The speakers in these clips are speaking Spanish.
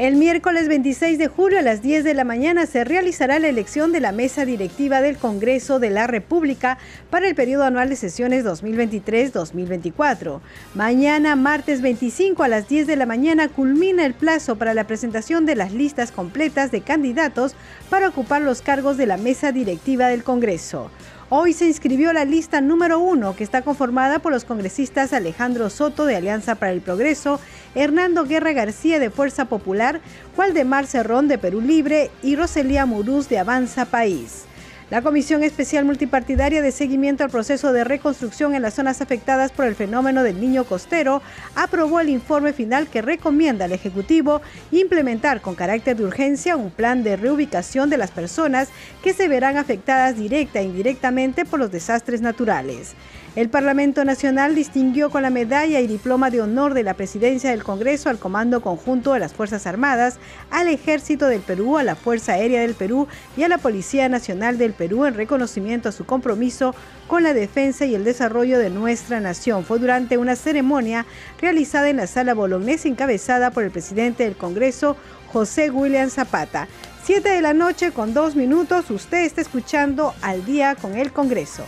El miércoles 26 de julio a las 10 de la mañana se realizará la elección de la mesa directiva del Congreso de la República para el periodo anual de sesiones 2023-2024. Mañana, martes 25 a las 10 de la mañana, culmina el plazo para la presentación de las listas completas de candidatos para ocupar los cargos de la mesa directiva del Congreso. Hoy se inscribió la lista número uno, que está conformada por los congresistas Alejandro Soto de Alianza para el Progreso, Hernando Guerra García de Fuerza Popular, Waldemar Cerrón de Perú Libre y Roselía Muruz de Avanza País. La Comisión Especial Multipartidaria de Seguimiento al Proceso de Reconstrucción en las zonas afectadas por el fenómeno del niño costero aprobó el informe final que recomienda al Ejecutivo implementar con carácter de urgencia un plan de reubicación de las personas que se verán afectadas directa e indirectamente por los desastres naturales. El Parlamento Nacional distinguió con la medalla y diploma de honor de la Presidencia del Congreso al Comando Conjunto de las Fuerzas Armadas, al Ejército del Perú, a la Fuerza Aérea del Perú y a la Policía Nacional del Perú en reconocimiento a su compromiso con la defensa y el desarrollo de nuestra nación. Fue durante una ceremonia realizada en la Sala Bolognese encabezada por el presidente del Congreso, José William Zapata. Siete de la noche con dos minutos, usted está escuchando al día con el Congreso.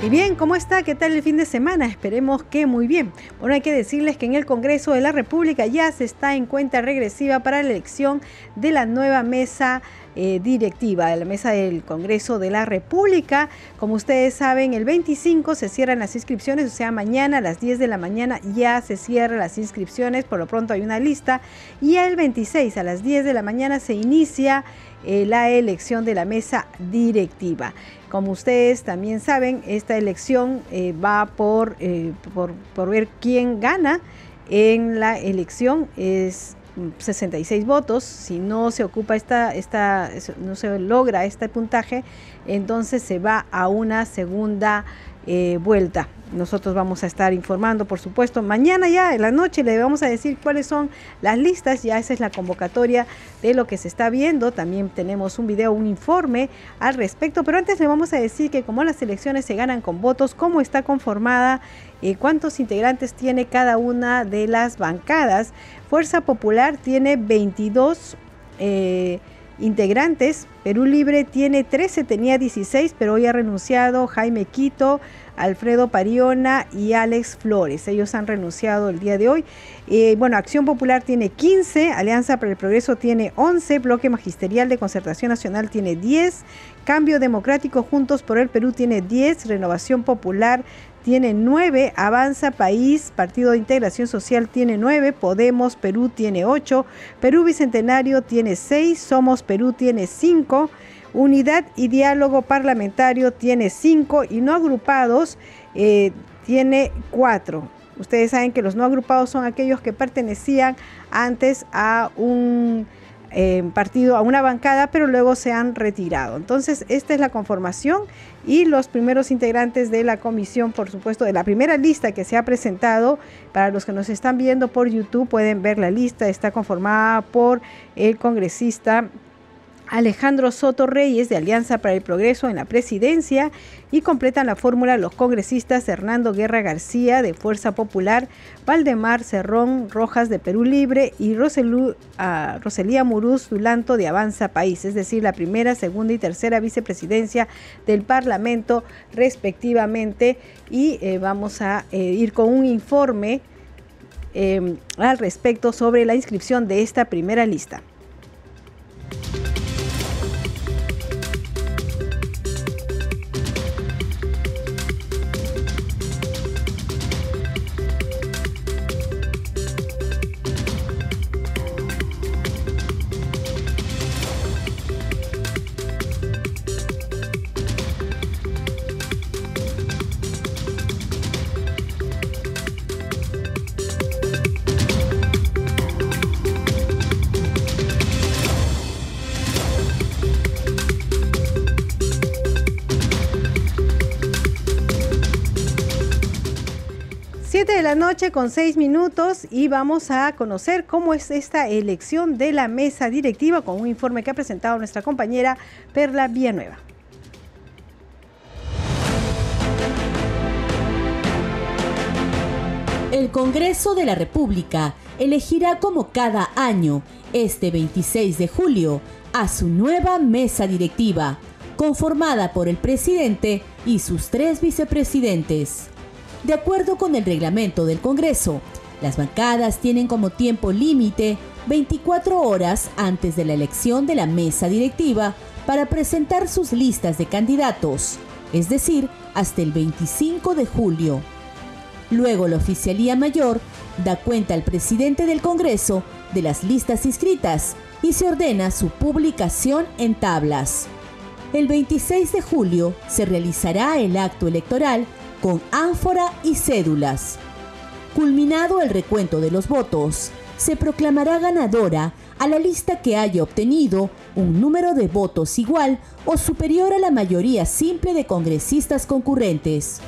Y bien, ¿cómo está? ¿Qué tal el fin de semana? Esperemos que muy bien. Bueno, hay que decirles que en el Congreso de la República ya se está en cuenta regresiva para la elección de la nueva mesa eh, directiva de la mesa del Congreso de la República. Como ustedes saben, el 25 se cierran las inscripciones, o sea, mañana a las 10 de la mañana ya se cierran las inscripciones, por lo pronto hay una lista, y el 26 a las 10 de la mañana se inicia eh, la elección de la mesa directiva. Como ustedes también saben, esta elección eh, va por, eh, por, por, ver quién gana en la elección. Es 66 votos. Si no se ocupa esta, esta, no se logra este puntaje, entonces se va a una segunda eh, vuelta. Nosotros vamos a estar informando, por supuesto, mañana ya en la noche le vamos a decir cuáles son las listas, ya esa es la convocatoria de lo que se está viendo. También tenemos un video, un informe al respecto, pero antes le vamos a decir que como las elecciones se ganan con votos, cómo está conformada, cuántos integrantes tiene cada una de las bancadas. Fuerza Popular tiene 22 eh, integrantes. Perú Libre tiene 13, tenía 16, pero hoy ha renunciado Jaime Quito, Alfredo Pariona y Alex Flores. Ellos han renunciado el día de hoy. Eh, bueno, Acción Popular tiene 15, Alianza para el Progreso tiene 11, Bloque Magisterial de Concertación Nacional tiene 10, Cambio Democrático Juntos por el Perú tiene 10, Renovación Popular tiene 9, Avanza País, Partido de Integración Social tiene 9, Podemos Perú tiene 8, Perú Bicentenario tiene 6, Somos Perú tiene 5, Unidad y Diálogo Parlamentario tiene 5 y no agrupados eh, tiene 4. Ustedes saben que los no agrupados son aquellos que pertenecían antes a un eh, partido, a una bancada, pero luego se han retirado. Entonces, esta es la conformación y los primeros integrantes de la comisión, por supuesto, de la primera lista que se ha presentado. Para los que nos están viendo por YouTube, pueden ver la lista, está conformada por el congresista Alejandro Soto Reyes de Alianza para el Progreso en la presidencia y completan la fórmula los congresistas Hernando Guerra García de Fuerza Popular, Valdemar Cerrón Rojas de Perú Libre y ah, Roselía Muruz Dulanto de Avanza País, es decir, la primera, segunda y tercera vicepresidencia del Parlamento respectivamente. Y eh, vamos a eh, ir con un informe eh, al respecto sobre la inscripción de esta primera lista. Noche con seis minutos y vamos a conocer cómo es esta elección de la mesa directiva con un informe que ha presentado nuestra compañera Perla Villanueva. El Congreso de la República elegirá como cada año, este 26 de julio, a su nueva mesa directiva, conformada por el presidente y sus tres vicepresidentes. De acuerdo con el reglamento del Congreso, las bancadas tienen como tiempo límite 24 horas antes de la elección de la mesa directiva para presentar sus listas de candidatos, es decir, hasta el 25 de julio. Luego la Oficialía Mayor da cuenta al presidente del Congreso de las listas inscritas y se ordena su publicación en tablas. El 26 de julio se realizará el acto electoral con ánfora y cédulas. Culminado el recuento de los votos, se proclamará ganadora a la lista que haya obtenido un número de votos igual o superior a la mayoría simple de congresistas concurrentes.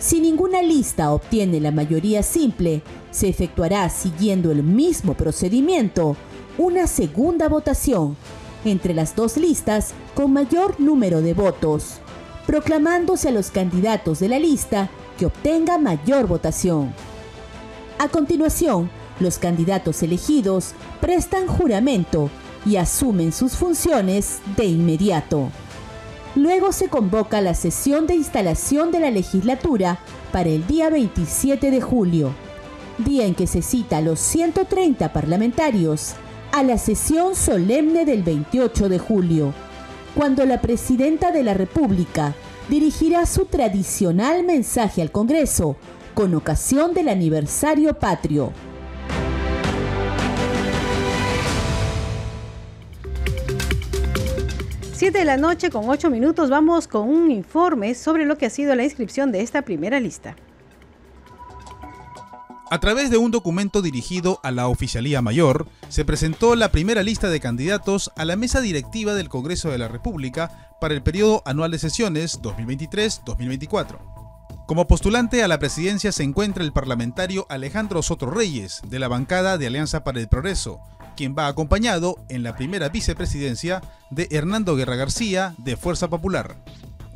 Si ninguna lista obtiene la mayoría simple, se efectuará siguiendo el mismo procedimiento una segunda votación entre las dos listas con mayor número de votos proclamándose a los candidatos de la lista que obtenga mayor votación. A continuación, los candidatos elegidos prestan juramento y asumen sus funciones de inmediato. Luego se convoca la sesión de instalación de la legislatura para el día 27 de julio, día en que se cita a los 130 parlamentarios a la sesión solemne del 28 de julio cuando la presidenta de la República dirigirá su tradicional mensaje al Congreso con ocasión del aniversario patrio. Siete de la noche con ocho minutos vamos con un informe sobre lo que ha sido la inscripción de esta primera lista. A través de un documento dirigido a la Oficialía Mayor, se presentó la primera lista de candidatos a la mesa directiva del Congreso de la República para el periodo anual de sesiones 2023-2024. Como postulante a la presidencia se encuentra el parlamentario Alejandro Soto Reyes, de la bancada de Alianza para el Progreso, quien va acompañado en la primera vicepresidencia de Hernando Guerra García, de Fuerza Popular.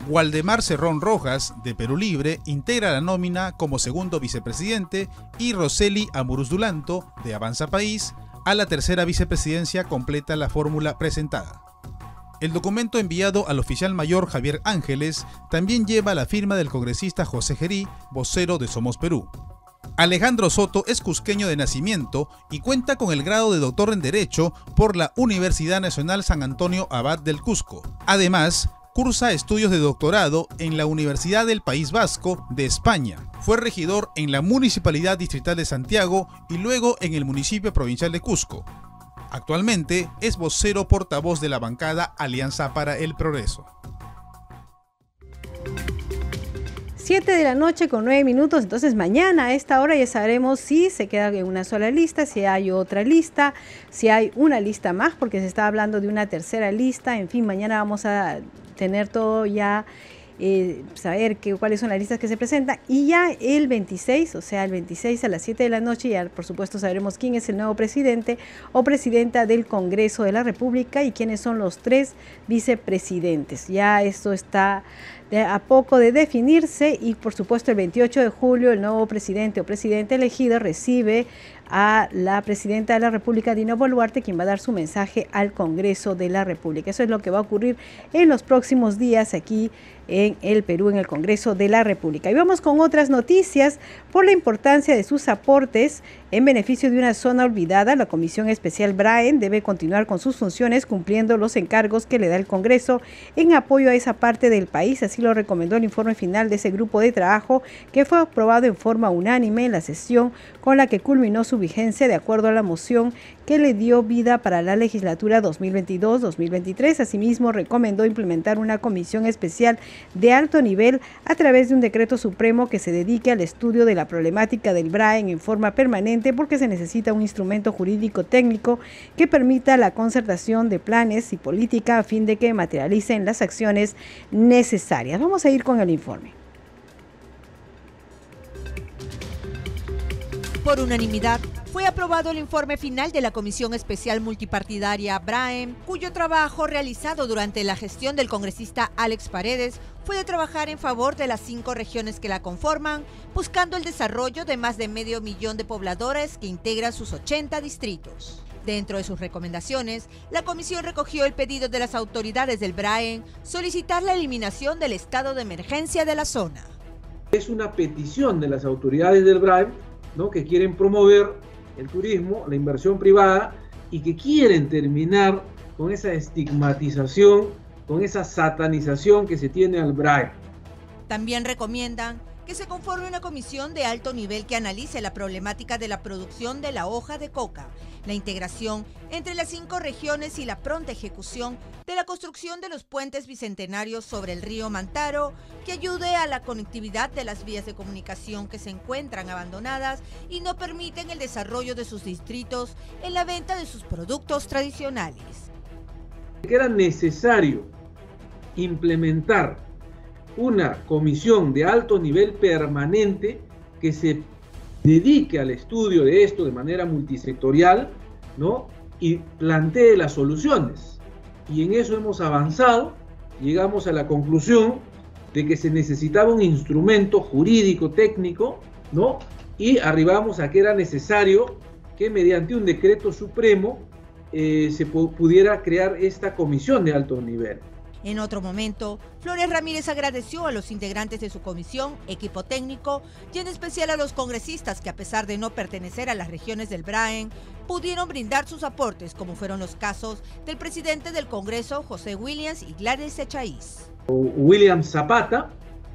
Waldemar Cerrón Rojas, de Perú Libre, integra la nómina como segundo vicepresidente y Roseli Amuruz Dulanto, de Avanza País, a la tercera vicepresidencia completa la fórmula presentada. El documento enviado al oficial mayor Javier Ángeles también lleva la firma del congresista José Gerí, vocero de Somos Perú. Alejandro Soto es cusqueño de nacimiento y cuenta con el grado de doctor en Derecho por la Universidad Nacional San Antonio Abad del Cusco. Además, cursa estudios de doctorado en la Universidad del País Vasco de España. Fue regidor en la Municipalidad Distrital de Santiago y luego en el municipio provincial de Cusco. Actualmente es vocero portavoz de la bancada Alianza para el Progreso. 7 de la noche con 9 minutos, entonces mañana a esta hora ya sabremos si se queda en una sola lista, si hay otra lista, si hay una lista más, porque se está hablando de una tercera lista, en fin, mañana vamos a tener todo ya, eh, saber que, cuáles son las listas que se presentan. Y ya el 26, o sea, el 26 a las 7 de la noche, ya por supuesto sabremos quién es el nuevo presidente o presidenta del Congreso de la República y quiénes son los tres vicepresidentes. Ya esto está a poco de definirse y por supuesto el 28 de julio el nuevo presidente o presidente elegido recibe a la presidenta de la República, Dina Boluarte, quien va a dar su mensaje al Congreso de la República. Eso es lo que va a ocurrir en los próximos días aquí en el Perú, en el Congreso de la República. Y vamos con otras noticias. Por la importancia de sus aportes en beneficio de una zona olvidada, la Comisión Especial Braen debe continuar con sus funciones cumpliendo los encargos que le da el Congreso en apoyo a esa parte del país. Así lo recomendó el informe final de ese grupo de trabajo que fue aprobado en forma unánime en la sesión con la que culminó su vigencia de acuerdo a la moción que le dio vida para la legislatura 2022-2023. Asimismo, recomendó implementar una comisión especial de alto nivel a través de un decreto supremo que se dedique al estudio de la problemática del BRAEN en forma permanente porque se necesita un instrumento jurídico técnico que permita la concertación de planes y política a fin de que materialicen las acciones necesarias. Vamos a ir con el informe. Por unanimidad, fue aprobado el informe final de la Comisión Especial Multipartidaria BRAEM, cuyo trabajo realizado durante la gestión del congresista Alex Paredes fue de trabajar en favor de las cinco regiones que la conforman, buscando el desarrollo de más de medio millón de pobladores que integran sus 80 distritos. Dentro de sus recomendaciones, la comisión recogió el pedido de las autoridades del BRAEN solicitar la eliminación del estado de emergencia de la zona. Es una petición de las autoridades del BRAEN que quieren promover el turismo, la inversión privada y que quieren terminar con esa estigmatización, con esa satanización que se tiene al BRAEN. También recomiendan que se conforme una comisión de alto nivel que analice la problemática de la producción de la hoja de coca, la integración entre las cinco regiones y la pronta ejecución de la construcción de los puentes bicentenarios sobre el río Mantaro, que ayude a la conectividad de las vías de comunicación que se encuentran abandonadas y no permiten el desarrollo de sus distritos en la venta de sus productos tradicionales. era necesario implementar una comisión de alto nivel permanente que se dedique al estudio de esto de manera multisectorial, ¿no? Y plantee las soluciones. Y en eso hemos avanzado, llegamos a la conclusión de que se necesitaba un instrumento jurídico técnico, ¿no? Y arribamos a que era necesario que mediante un decreto supremo eh, se pudiera crear esta comisión de alto nivel. En otro momento, Flores Ramírez agradeció a los integrantes de su comisión, equipo técnico y en especial a los congresistas que a pesar de no pertenecer a las regiones del Braen, pudieron brindar sus aportes, como fueron los casos del presidente del Congreso, José Williams y Gladys Echaíz. William Zapata,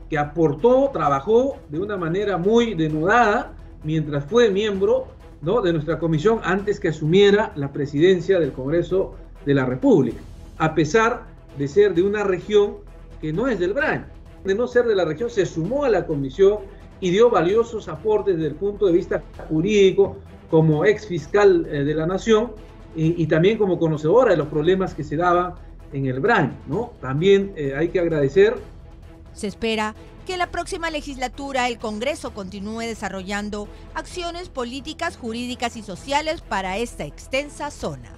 que aportó, trabajó de una manera muy denudada mientras fue miembro de nuestra comisión antes que asumiera la presidencia del Congreso de la República. A pesar de ser de una región que no es del BRAN. De no ser de la región, se sumó a la comisión y dio valiosos aportes desde el punto de vista jurídico, como ex fiscal eh, de la nación y, también como conocedora de los problemas que se daban en el BRAN. ¿no? También eh, hay que agradecer. Se espera que la próxima legislatura el Congreso continúe desarrollando acciones políticas, jurídicas y sociales para esta extensa zona.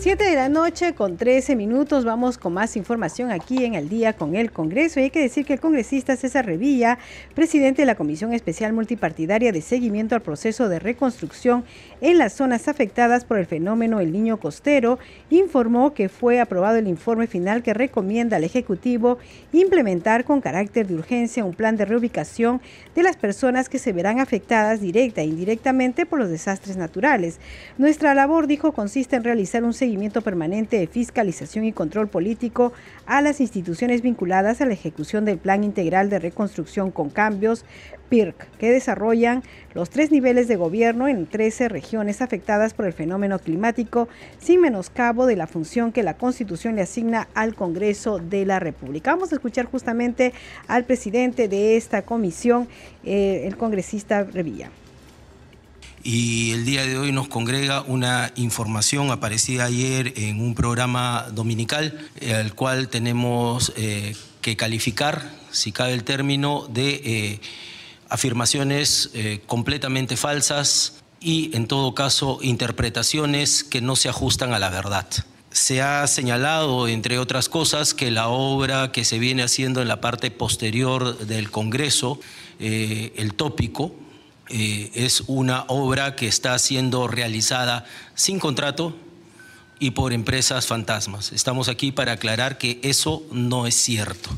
7 de la noche con 13 minutos vamos con más información aquí en el día con el Congreso y hay que decir que el congresista César Revilla, presidente de la Comisión Especial Multipartidaria de Seguimiento al Proceso de Reconstrucción en las zonas afectadas por el fenómeno El Niño Costero, informó que fue aprobado el informe final que recomienda al Ejecutivo implementar con carácter de urgencia un plan de reubicación de las personas que se verán afectadas directa e indirectamente por los desastres naturales. Nuestra labor, dijo, consiste en realizar un seguimiento permanente de fiscalización y control político a las instituciones vinculadas a la ejecución del Plan Integral de Reconstrucción con Cambios, PIRC, que desarrollan los tres niveles de gobierno en 13 regiones afectadas por el fenómeno climático, sin menoscabo de la función que la Constitución le asigna al Congreso de la República. Vamos a escuchar justamente al presidente de esta comisión, eh, el congresista Revilla y el día de hoy nos congrega una información aparecida ayer en un programa dominical, eh, al cual tenemos eh, que calificar, si cabe el término, de eh, afirmaciones completamente falsas y, en todo caso, interpretaciones que no se ajustan a la verdad. Se ha señalado, entre otras cosas, que la obra que se viene haciendo en la parte posterior del Congreso, el tópico, eh, es una obra que está siendo realizada sin contrato y por empresas fantasmas. Estamos aquí para aclarar que eso no es cierto.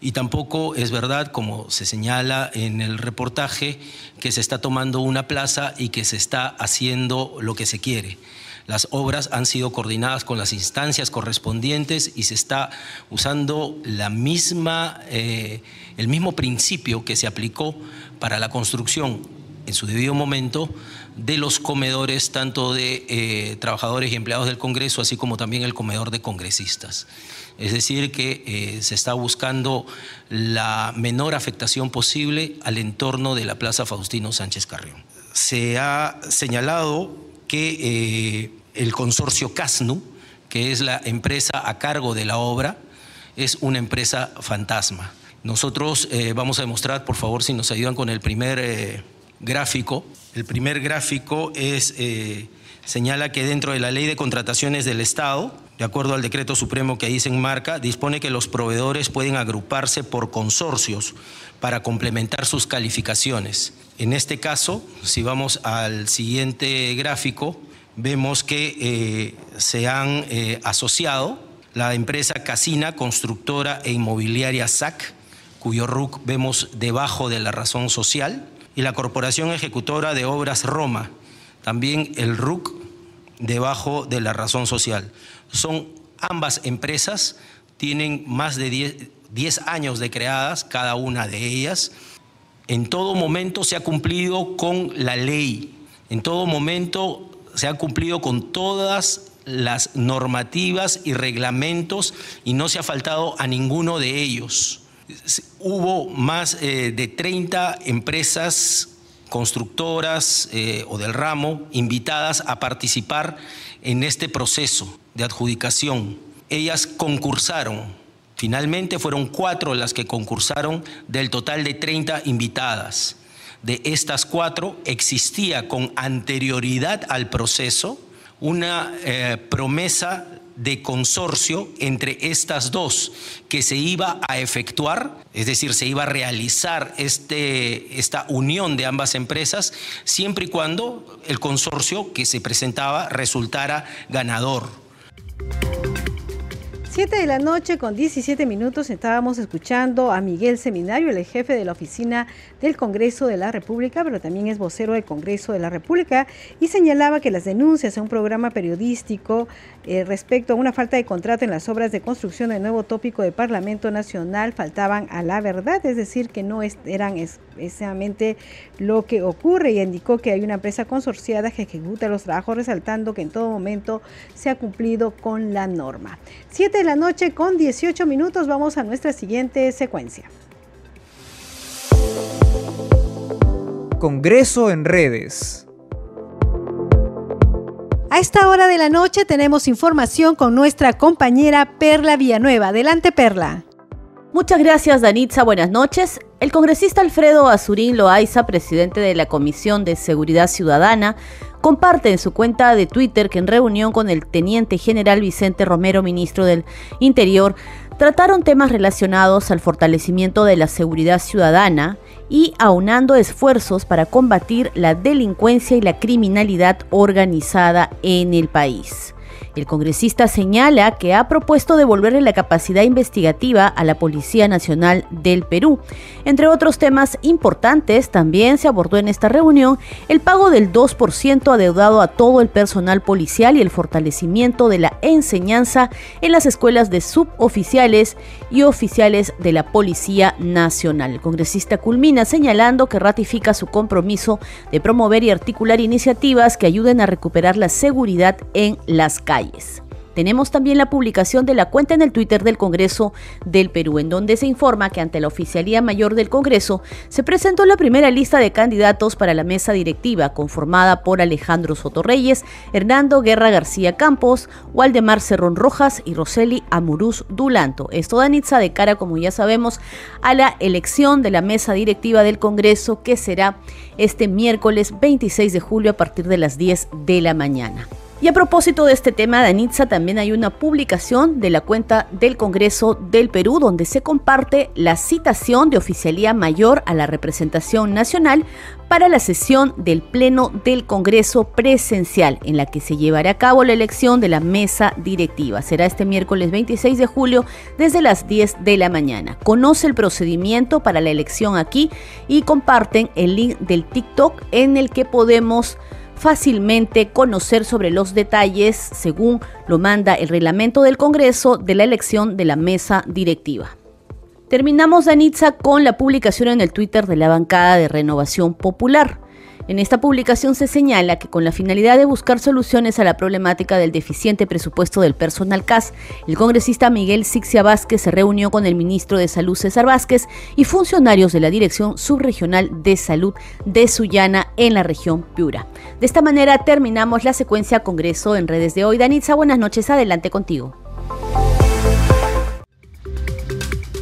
Y tampoco es verdad, como se señala en el reportaje, que se está tomando una plaza y que se está haciendo lo que se quiere. Las obras han sido coordinadas con las instancias correspondientes y se está usando eh, el mismo principio que se aplicó para la construcción en su debido momento de los comedores tanto de eh, trabajadores y empleados del Congreso, así como también el comedor de congresistas. Es decir, que eh, se está buscando la menor afectación posible al entorno de la Plaza Faustino Sánchez Carrión. Se ha señalado que eh, el consorcio CASNU, que es la empresa a cargo de la obra, es una empresa fantasma. Nosotros eh, vamos a demostrar, por favor, si nos ayudan con el primer eh, gráfico. El primer gráfico es, señala que dentro de la ley de contrataciones del Estado, de acuerdo al decreto supremo que ahí se enmarca, dispone que los proveedores pueden agruparse por consorcios para complementar sus calificaciones. En este caso, si vamos al siguiente gráfico, vemos que se han asociado la empresa Casina, constructora e inmobiliaria SAC, cuyo RUC vemos debajo de la razón social, y la Corporación Ejecutora de Obras Roma, también el RUC debajo de la razón social. Son ambas empresas, tienen más de 10, años de creadas, cada una de ellas. En todo momento se ha cumplido con la ley, en todo momento se ha cumplido con todas las normativas y reglamentos y no se ha faltado a ninguno de ellos hubo más eh, de 30 empresas constructoras eh, o del ramo invitadas a participar en este proceso de adjudicación. Ellas concursaron. Finalmente fueron cuatro las que concursaron del total de 30 invitadas. De estas cuatro existía con anterioridad al proceso una eh, promesa de consorcio entre estas dos que se iba a efectuar, es decir, se iba a realizar este, esta unión de ambas empresas, siempre y cuando el consorcio que se presentaba resultara ganador. 7 de la noche con 17 minutos estábamos escuchando a Miguel Seminario, el jefe de la oficina del Congreso de la República, pero también es vocero del Congreso de la República, y señalaba que las denuncias a un programa periodístico eh, respecto a una falta de contrato en las obras de construcción del nuevo tópico de Parlamento Nacional faltaban a la verdad, es decir, que no eran exactamente lo que ocurre y indicó que hay una empresa consorciada que ejecuta los trabajos resaltando que en todo momento se ha cumplido con la norma. 7 la noche con 18 minutos. Vamos a nuestra siguiente secuencia. Congreso en redes. A esta hora de la noche tenemos información con nuestra compañera Perla Villanueva. Adelante, Perla. Muchas gracias, Danitza. Buenas noches. El congresista Alfredo Azurín Loaiza, presidente de la Comisión de Seguridad Ciudadana, comparte en su cuenta de Twitter que en reunión con el teniente general Vicente Romero, ministro del Interior, trataron temas relacionados al fortalecimiento de la seguridad ciudadana y aunando esfuerzos para combatir la delincuencia y la criminalidad organizada en el país. El congresista señala que ha propuesto devolverle la capacidad investigativa a la Policía Nacional del Perú. Entre otros temas importantes, también se abordó en esta reunión el pago del 2% adeudado a todo el personal policial y el fortalecimiento de la enseñanza en las escuelas de suboficiales y oficiales de la Policía Nacional. El congresista culmina señalando que ratifica su compromiso de promover y articular iniciativas que ayuden a recuperar la seguridad en las calles. Tenemos también la publicación de la cuenta en el Twitter del Congreso del Perú, en donde se informa que ante la Oficialía Mayor del Congreso se presentó la primera lista de candidatos para la mesa directiva, conformada por Alejandro Sotorreyes, Hernando Guerra García Campos, Waldemar Cerrón Rojas y Roseli Amuruz Dulanto. Esto da Nitza de cara, como ya sabemos, a la elección de la mesa directiva del Congreso, que será este miércoles 26 de julio a partir de las 10 de la mañana. Y a propósito de este tema, Danitza, también hay una publicación de la cuenta del Congreso del Perú donde se comparte la citación de oficialía mayor a la representación nacional para la sesión del Pleno del Congreso presencial, en la que se llevará a cabo la elección de la mesa directiva. Será este miércoles 26 de julio desde las 10 de la mañana. Conoce el procedimiento para la elección aquí y comparten el link del TikTok en el que podemos fácilmente conocer sobre los detalles, según lo manda el reglamento del Congreso, de la elección de la mesa directiva. Terminamos, Danitza, con la publicación en el Twitter de la bancada de Renovación Popular. En esta publicación se señala que con la finalidad de buscar soluciones a la problemática del deficiente presupuesto del personal CAS, el congresista Miguel Sixia Vázquez se reunió con el ministro de Salud César Vázquez y funcionarios de la Dirección Subregional de Salud de Sullana en la región Piura. De esta manera terminamos la secuencia Congreso en redes de hoy. Danitza, buenas noches, adelante contigo.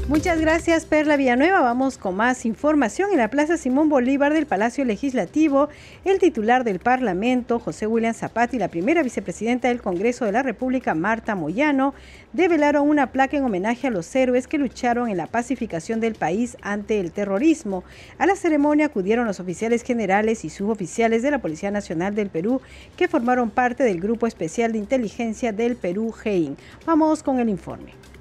Muchas gracias, Perla Villanueva. Vamos con más información. En la Plaza Simón Bolívar del Palacio Legislativo, el titular del Parlamento, José William Zapata, y la primera vicepresidenta del Congreso de la República, Marta Moyano, develaron una placa en homenaje a los héroes que lucharon en la pacificación del país ante el terrorismo. A la ceremonia acudieron los oficiales generales y suboficiales de la Policía Nacional del Perú, que formaron parte del Grupo Especial de Inteligencia del Perú, GEIN. Vamos con el informe.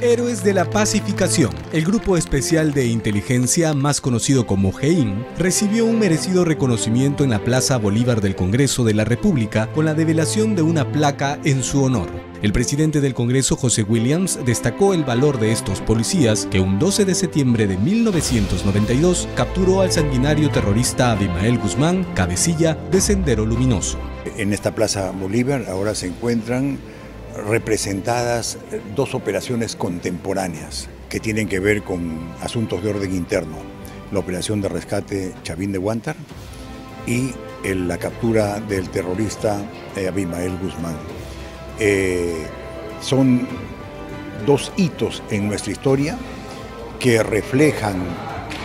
Héroes de la Pacificación, el grupo especial de inteligencia más conocido como GEIN, recibió un merecido reconocimiento en la Plaza Bolívar del Congreso de la República con la develación de una placa en su honor. El presidente del Congreso, José Williams, destacó el valor de estos policías que un 12 de septiembre de 1992 capturó al sanguinario terrorista Abimael Guzmán, cabecilla de Sendero Luminoso. En esta Plaza Bolívar ahora se encuentran representadas dos operaciones contemporáneas que tienen que ver con asuntos de orden interno. La operación de rescate Chavín de Guantar y la captura del terrorista eh, Abimael Guzmán. Eh, son dos hitos en nuestra historia que reflejan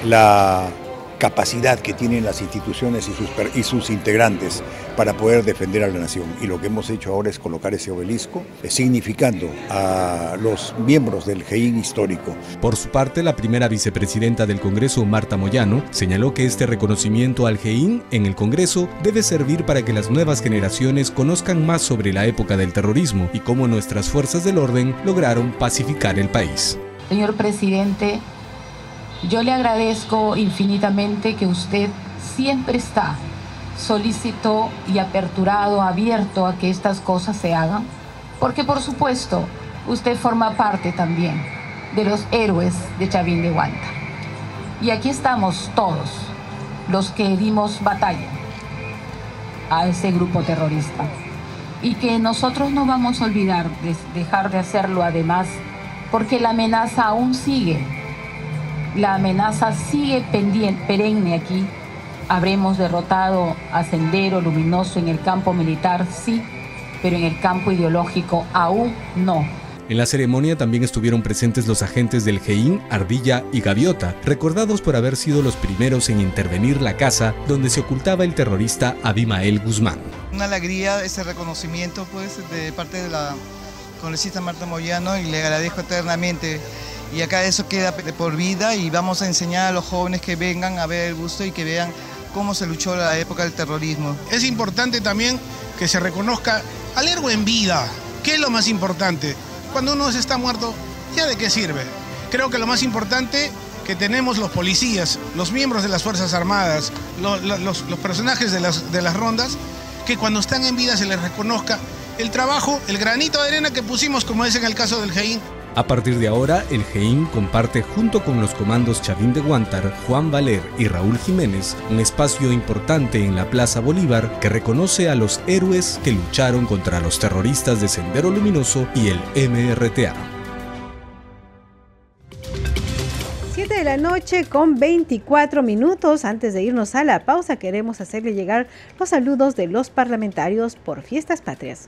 la capacidad que tienen las instituciones y sus, y sus integrantes para poder defender a la nación. Y lo que hemos hecho ahora es colocar ese obelisco, eh, significando a los miembros del GEIN histórico. Por su parte, la primera vicepresidenta del Congreso, Marta Moyano, señaló que este reconocimiento al GEIN en el Congreso debe servir para que las nuevas generaciones conozcan más sobre la época del terrorismo y cómo nuestras fuerzas del orden lograron pacificar el país. Señor presidente, yo le agradezco infinitamente que usted siempre está solícito y aperturado, abierto a que estas cosas se hagan, porque por supuesto usted forma parte también de los héroes de Chavín de Guanta. Y aquí estamos todos los que dimos batalla a ese grupo terrorista y que nosotros no vamos a olvidar de dejar de hacerlo además porque la amenaza aún sigue la amenaza sigue pendiente, perenne aquí. Habremos derrotado a Sendero Luminoso en el campo militar, sí, pero en el campo ideológico aún no. En la ceremonia también estuvieron presentes los agentes del GEIN, Ardilla y Gaviota, recordados por haber sido los primeros en intervenir la casa donde se ocultaba el terrorista Abimael Guzmán. Una alegría ese reconocimiento pues de parte de la congresista Marta Moyano y le agradezco eternamente y acá eso queda por vida y vamos a enseñar a los jóvenes que vengan a ver el busto y que vean cómo se luchó la época del terrorismo. Es importante también que se reconozca al héroe en vida. ¿Qué es lo más importante? Cuando uno está muerto, ¿ya de qué sirve? Creo que lo más importante que tenemos los policías, los miembros de las Fuerzas Armadas, los, personajes de las, rondas, que cuando están en vida se les reconozca el trabajo, el granito de arena que pusimos, como es en el caso del GEIN. A partir de ahora, el GEIN comparte junto con los comandos Chavín de Guantar, Juan Valer y Raúl Jiménez un espacio importante en la Plaza Bolívar que reconoce a los héroes que lucharon contra los terroristas de Sendero Luminoso y el MRTA. 7 de la noche con 24 minutos. Antes de irnos a la pausa, queremos hacerle llegar los saludos de los parlamentarios por Fiestas Patrias.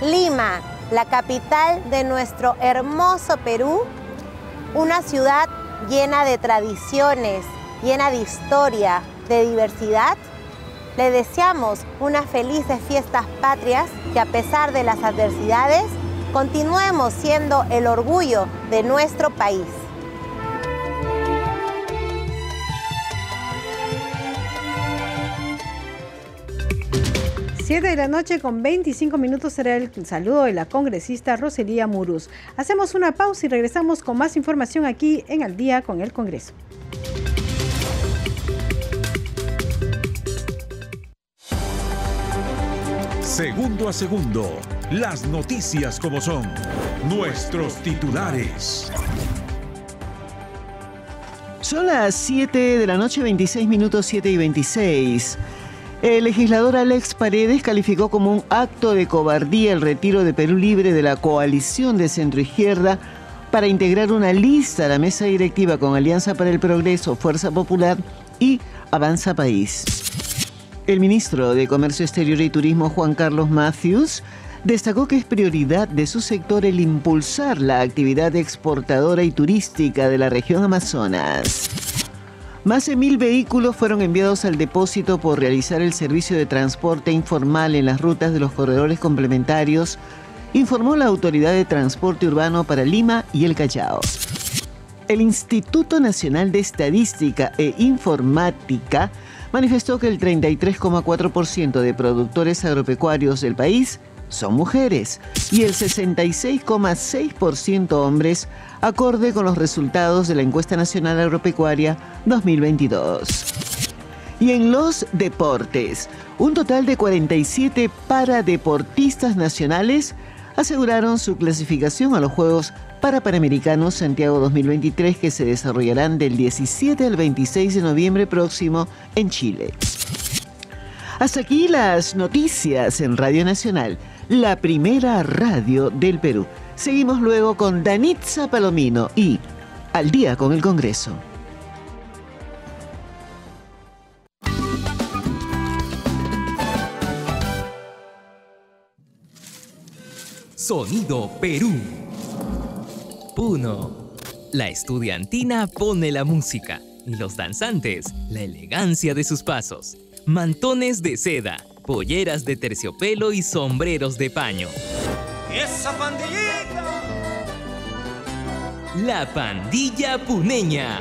Lima, la capital de nuestro hermoso Perú, una ciudad llena de tradiciones, llena de historia, de diversidad. Le deseamos unas felices fiestas patrias que a pesar de las adversidades, continuemos siendo el orgullo de nuestro país. 7 de la noche con 25 minutos será el saludo de la congresista Roselía Muruz. Hacemos una pausa y regresamos con más información aquí en Al día con el Congreso. Segundo a segundo, las noticias como son, nuestros titulares. Son las 7 de la noche, 26 minutos, 7 y 26. El legislador Alex Paredes calificó como un acto de cobardía el retiro de Perú Libre de la coalición de centroizquierda para integrar una lista a la mesa directiva con Alianza para el Progreso, Fuerza Popular y Avanza País. El ministro de Comercio Exterior y Turismo, Juan Carlos Matthews, destacó que es prioridad de su sector el impulsar la actividad exportadora y turística de la región Amazonas. Más de mil vehículos fueron enviados al depósito por realizar el servicio de transporte informal en las rutas de los corredores complementarios, informó la Autoridad de Transporte Urbano para Lima y el Callao. El Instituto Nacional de Estadística e Informática manifestó que el 33,4% de productores agropecuarios del país son mujeres y el 66,6% hombres, acorde con los resultados de la encuesta nacional agropecuaria 2022. Y en los deportes, un total de 47 paradeportistas nacionales aseguraron su clasificación a los Juegos para Panamericanos Santiago 2023 que se desarrollarán del 17 al 26 de noviembre próximo en Chile. Hasta aquí las noticias en Radio Nacional, la primera radio del Perú. Seguimos luego con Danitza Palomino y Al día con el Congreso. Sonido Perú. Puno. La estudiantina pone la música y los danzantes la elegancia de sus pasos. Mantones de seda, polleras de terciopelo y sombreros de paño. ¡Esa pandillita! La pandilla puneña.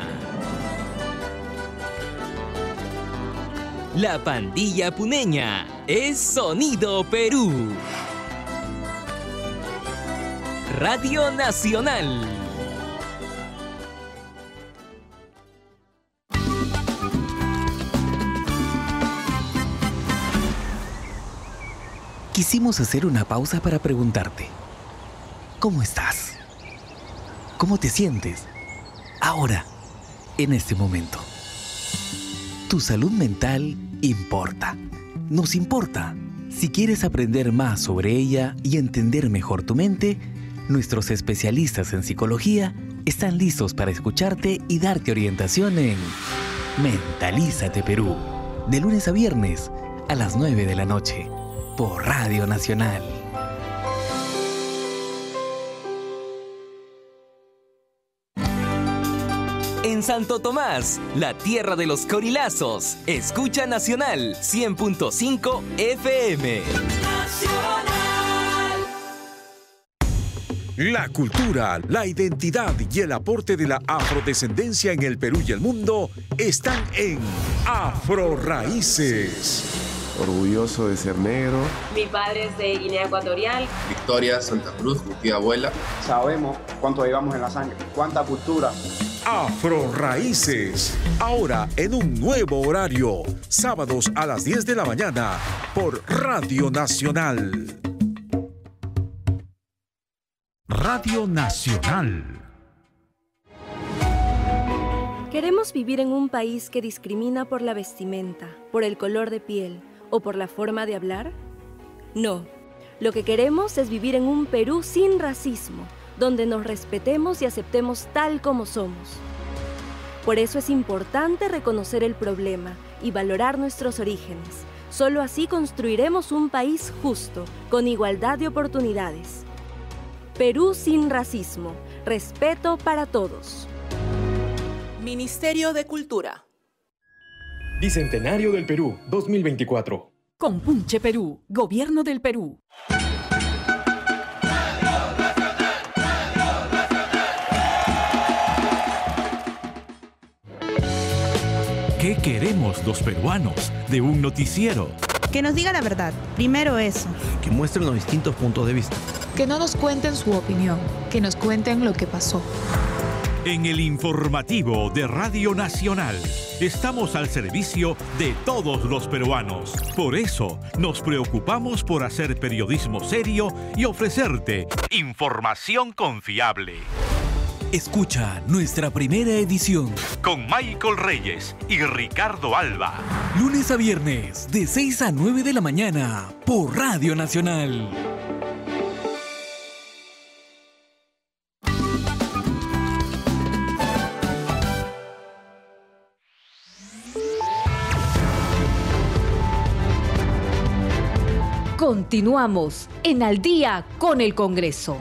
La pandilla puneña es Sonido Perú. Radio Nacional. Quisimos hacer una pausa para preguntarte, ¿cómo estás? ¿Cómo te sientes? Ahora, en este momento. Tu salud mental importa. Nos importa. Si quieres aprender más sobre ella y entender mejor tu mente, Nuestros especialistas en psicología están listos para escucharte y darte orientación en Mentalízate Perú, de lunes a viernes a las 9 de la noche, por Radio Nacional. En Santo Tomás, la tierra de los corilazos, escucha Nacional 100.5 FM. La cultura, la identidad y el aporte de la afrodescendencia en el Perú y el mundo están en Afro Raíces. Orgulloso de ser negro. Mi padre es de Guinea Ecuatorial. Victoria Santa Cruz, mi tía abuela. Sabemos cuánto llevamos en la sangre, cuánta cultura. Afro Raíces, ahora en un nuevo horario, sábados a las 10 de la mañana por Radio Nacional. Radio Nacional. ¿Queremos vivir en un país que discrimina por la vestimenta, por el color de piel o por la forma de hablar? No. Lo que queremos es vivir en un Perú sin racismo, donde nos respetemos y aceptemos tal como somos. Por eso es importante reconocer el problema y valorar nuestros orígenes. Solo así construiremos un país justo, con igualdad de oportunidades. Perú sin racismo. Respeto para todos. Ministerio de Cultura. Bicentenario del Perú 2024. Compunche Perú, Gobierno del Perú. ¿Qué queremos los peruanos de un noticiero? Que nos diga la verdad. Primero eso. Que muestren los distintos puntos de vista. Que no nos cuenten su opinión, que nos cuenten lo que pasó. En el informativo de Radio Nacional estamos al servicio de todos los peruanos. Por eso nos preocupamos por hacer periodismo serio y ofrecerte información confiable. Escucha nuestra primera edición con Michael Reyes y Ricardo Alba. Lunes a viernes de 6 a 9 de la mañana por Radio Nacional. Continuamos en Al día con el Congreso.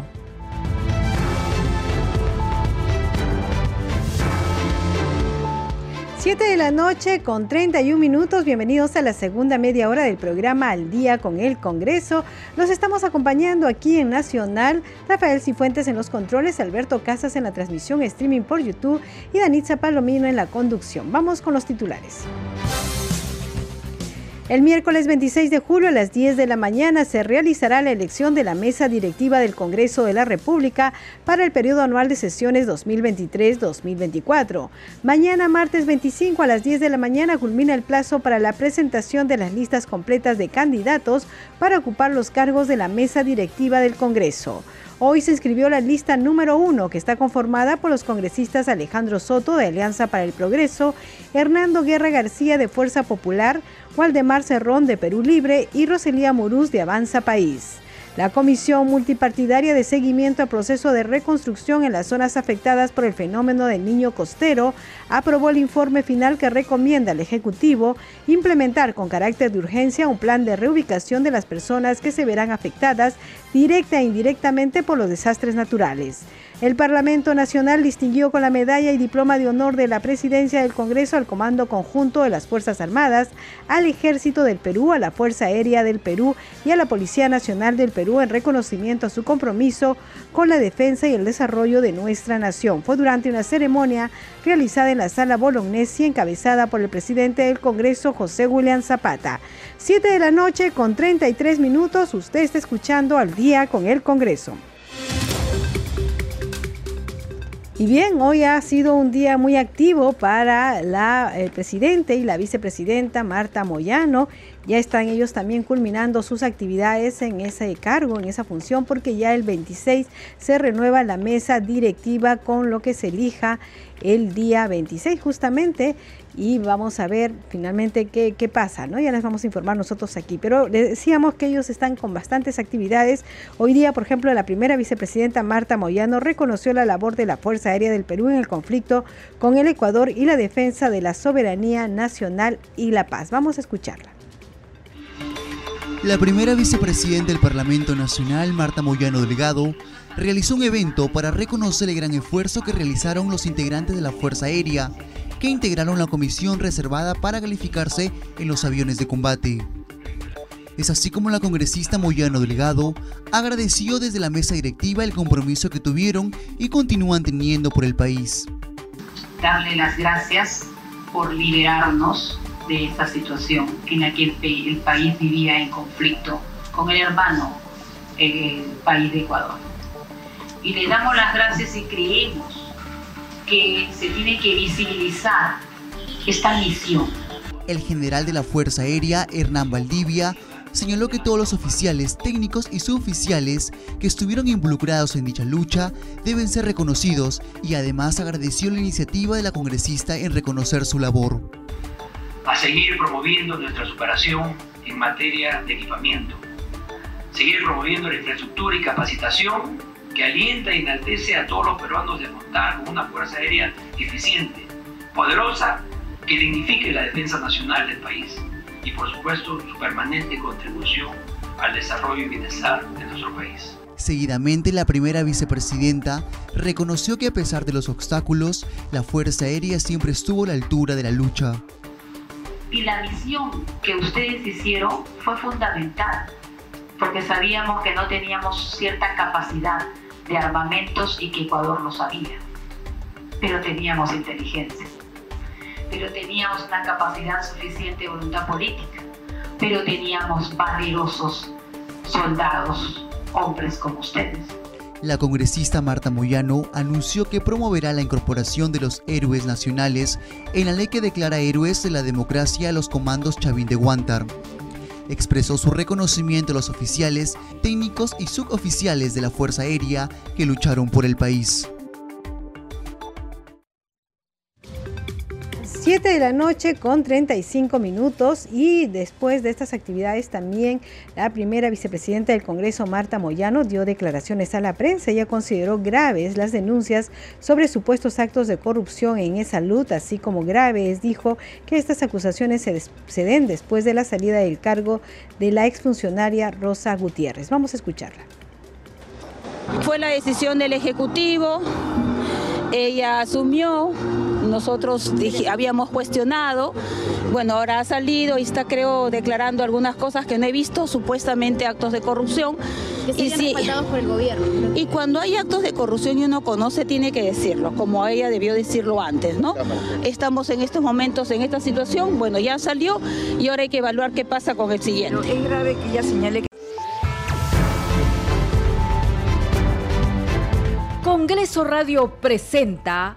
7 de la noche con 31 minutos. Bienvenidos a la segunda media hora del programa Al Día con el Congreso. Los estamos acompañando aquí en Nacional. Rafael Cifuentes en los controles, Alberto Casas en la transmisión streaming por YouTube y Danitza Palomino en la conducción. Vamos con los titulares. El miércoles 26 de julio a las 10 de la mañana se realizará la elección de la mesa directiva del Congreso de la República para el periodo anual de sesiones 2023-2024. Mañana, martes 25 a las 10 de la mañana, culmina el plazo para la presentación de las listas completas de candidatos para ocupar los cargos de la mesa directiva del Congreso. Hoy se inscribió la lista número uno, que está conformada por los congresistas Alejandro Soto de Alianza para el Progreso, Hernando Guerra García de Fuerza Popular, Waldemar Cerrón de Perú Libre y Roselía Murús de Avanza País. La Comisión Multipartidaria de Seguimiento al Proceso de Reconstrucción en las zonas afectadas por el fenómeno del niño costero aprobó el informe final que recomienda al Ejecutivo implementar con carácter de urgencia un plan de reubicación de las personas que se verán afectadas directa e indirectamente por los desastres naturales. El Parlamento Nacional distinguió con la medalla y diploma de honor de la Presidencia del Congreso al Comando Conjunto de las Fuerzas Armadas, al Ejército del Perú, a la Fuerza Aérea del Perú y a la Policía Nacional del Perú en reconocimiento a su compromiso con la defensa y el desarrollo de nuestra nación. Fue durante una ceremonia realizada en la Sala Bolognesi encabezada por el presidente del Congreso, José William Zapata. Siete de la noche con 33 minutos, usted está escuchando al día con el Congreso. Y bien, hoy ha sido un día muy activo para la el presidente y la vicepresidenta Marta Moyano. Ya están ellos también culminando sus actividades en ese cargo, en esa función, porque ya el 26 se renueva la mesa directiva con lo que se elija el día 26 justamente y vamos a ver finalmente qué, qué, pasa, ¿no? Ya les vamos a informar nosotros aquí, pero decíamos que ellos están con bastantes actividades. Hoy día, por ejemplo, la primera vicepresidenta Marta Moyano reconoció la labor de la Fuerza Aérea del Perú en el conflicto con el Ecuador y la defensa de la soberanía nacional y la paz. Vamos a escucharla. La primera vicepresidenta del Parlamento Nacional, Marta Moyano Delgado, realizó un evento para reconocer el gran esfuerzo que realizaron los integrantes de la Fuerza Aérea integraron la comisión reservada para calificarse en los aviones de combate. Es así como la congresista Moyano Delgado agradeció desde la mesa directiva el compromiso que tuvieron y continúan teniendo por el país. Darle las gracias por liberarnos de esta situación en la que el, país vivía en conflicto con el hermano el país de Ecuador. Y le damos las gracias y creemos que se tiene que visibilizar esta misión. El general de la Fuerza Aérea, Hernán Valdivia, señaló que todos los oficiales, técnicos y suboficiales que estuvieron involucrados en dicha lucha deben ser reconocidos y además agradeció la iniciativa de la congresista en reconocer su labor. A seguir promoviendo nuestra superación en materia de equipamiento, seguir promoviendo la infraestructura y capacitación que alienta e enaltece a todos los peruanos de contar con una fuerza aérea eficiente, poderosa, que dignifique la defensa nacional del país y por supuesto su permanente contribución al desarrollo y bienestar de nuestro país. Seguidamente, la primera vicepresidenta reconoció que a pesar de los obstáculos, la Fuerza Aérea siempre estuvo a la altura de la lucha. Y la misión que ustedes hicieron fue fundamental, porque sabíamos que no teníamos cierta capacidad de armamentos y que Ecuador lo sabía. Pero teníamos inteligencia, pero teníamos una capacidad suficiente de voluntad política, pero teníamos valerosos soldados, hombres como ustedes. La congresista Marta Moyano anunció que promoverá la incorporación de los héroes nacionales en la ley que declara héroes de la democracia a los comandos Chavín de Guantar expresó su reconocimiento a los oficiales, técnicos y suboficiales de la Fuerza Aérea que lucharon por el país. 7 de la noche con 35 minutos y después de estas actividades también la primera vicepresidenta del Congreso, Marta Moyano, dio declaraciones a la prensa. Ella consideró graves las denuncias sobre supuestos actos de corrupción en salud, así como graves, dijo que estas acusaciones se, se den después de la salida del cargo de la exfuncionaria Rosa Gutiérrez. Vamos a escucharla. Fue la decisión del Ejecutivo, ella asumió, nosotros habíamos cuestionado, bueno, ahora ha salido y está creo declarando algunas cosas que no he visto, supuestamente actos de corrupción. y, si, por el gobierno. y cuando hay actos de corrupción y uno conoce, tiene que decirlo, como ella debió decirlo antes, ¿no? Estamos en estos momentos en esta situación, bueno, ya salió y ahora hay que evaluar qué pasa con el siguiente. es grave que ella señale que Congreso Radio presenta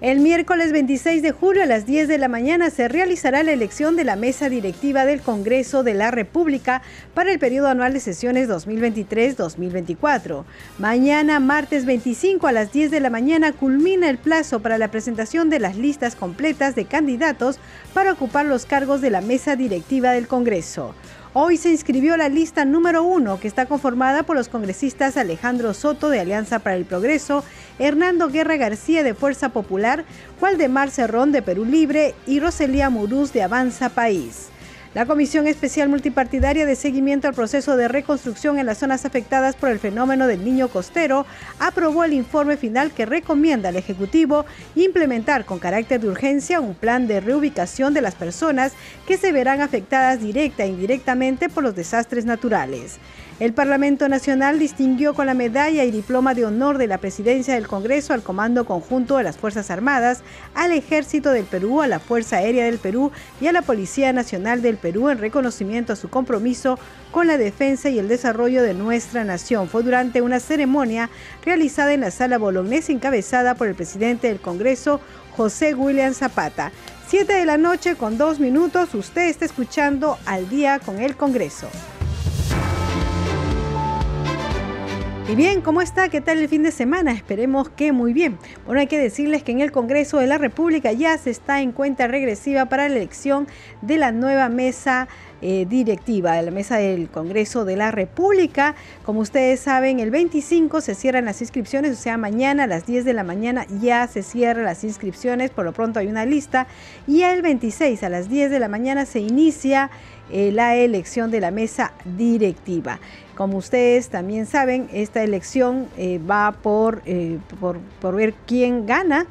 El miércoles 26 de julio a las 10 de la mañana se realizará la elección de la mesa directiva del Congreso de la República para el periodo anual de sesiones 2023-2024. Mañana, martes 25 a las 10 de la mañana, culmina el plazo para la presentación de las listas completas de candidatos para ocupar los cargos de la mesa directiva del Congreso. Hoy se inscribió la lista número uno, que está conformada por los congresistas Alejandro Soto de Alianza para el Progreso, Hernando Guerra García de Fuerza Popular, Waldemar Cerrón de Perú Libre y Roselía Murús de Avanza País. La Comisión Especial Multipartidaria de Seguimiento al Proceso de Reconstrucción en las zonas afectadas por el fenómeno del niño costero aprobó el informe final que recomienda al Ejecutivo implementar con carácter de urgencia un plan de reubicación de las personas que se verán afectadas directa e indirectamente por los desastres naturales. El Parlamento Nacional distinguió con la medalla y diploma de honor de la Presidencia del Congreso al Comando Conjunto de las Fuerzas Armadas, al Ejército del Perú, a la Fuerza Aérea del Perú y a la Policía Nacional del Perú en reconocimiento a su compromiso con la defensa y el desarrollo de nuestra nación. Fue durante una ceremonia realizada en la Sala Bolognese encabezada por el presidente del Congreso, José William Zapata. Siete de la noche con dos minutos, usted está escuchando al día con el Congreso. Y bien, ¿cómo está? ¿Qué tal el fin de semana? Esperemos que muy bien. Bueno, hay que decirles que en el Congreso de la República ya se está en cuenta regresiva para la elección de la nueva mesa eh, directiva de la mesa del Congreso de la República. Como ustedes saben, el 25 se cierran las inscripciones, o sea, mañana a las 10 de la mañana ya se cierran las inscripciones, por lo pronto hay una lista, y el 26 a las 10 de la mañana se inicia eh, la elección de la mesa directiva. Como ustedes también saben, esta elección eh, va por, eh, por, por, ver quién gana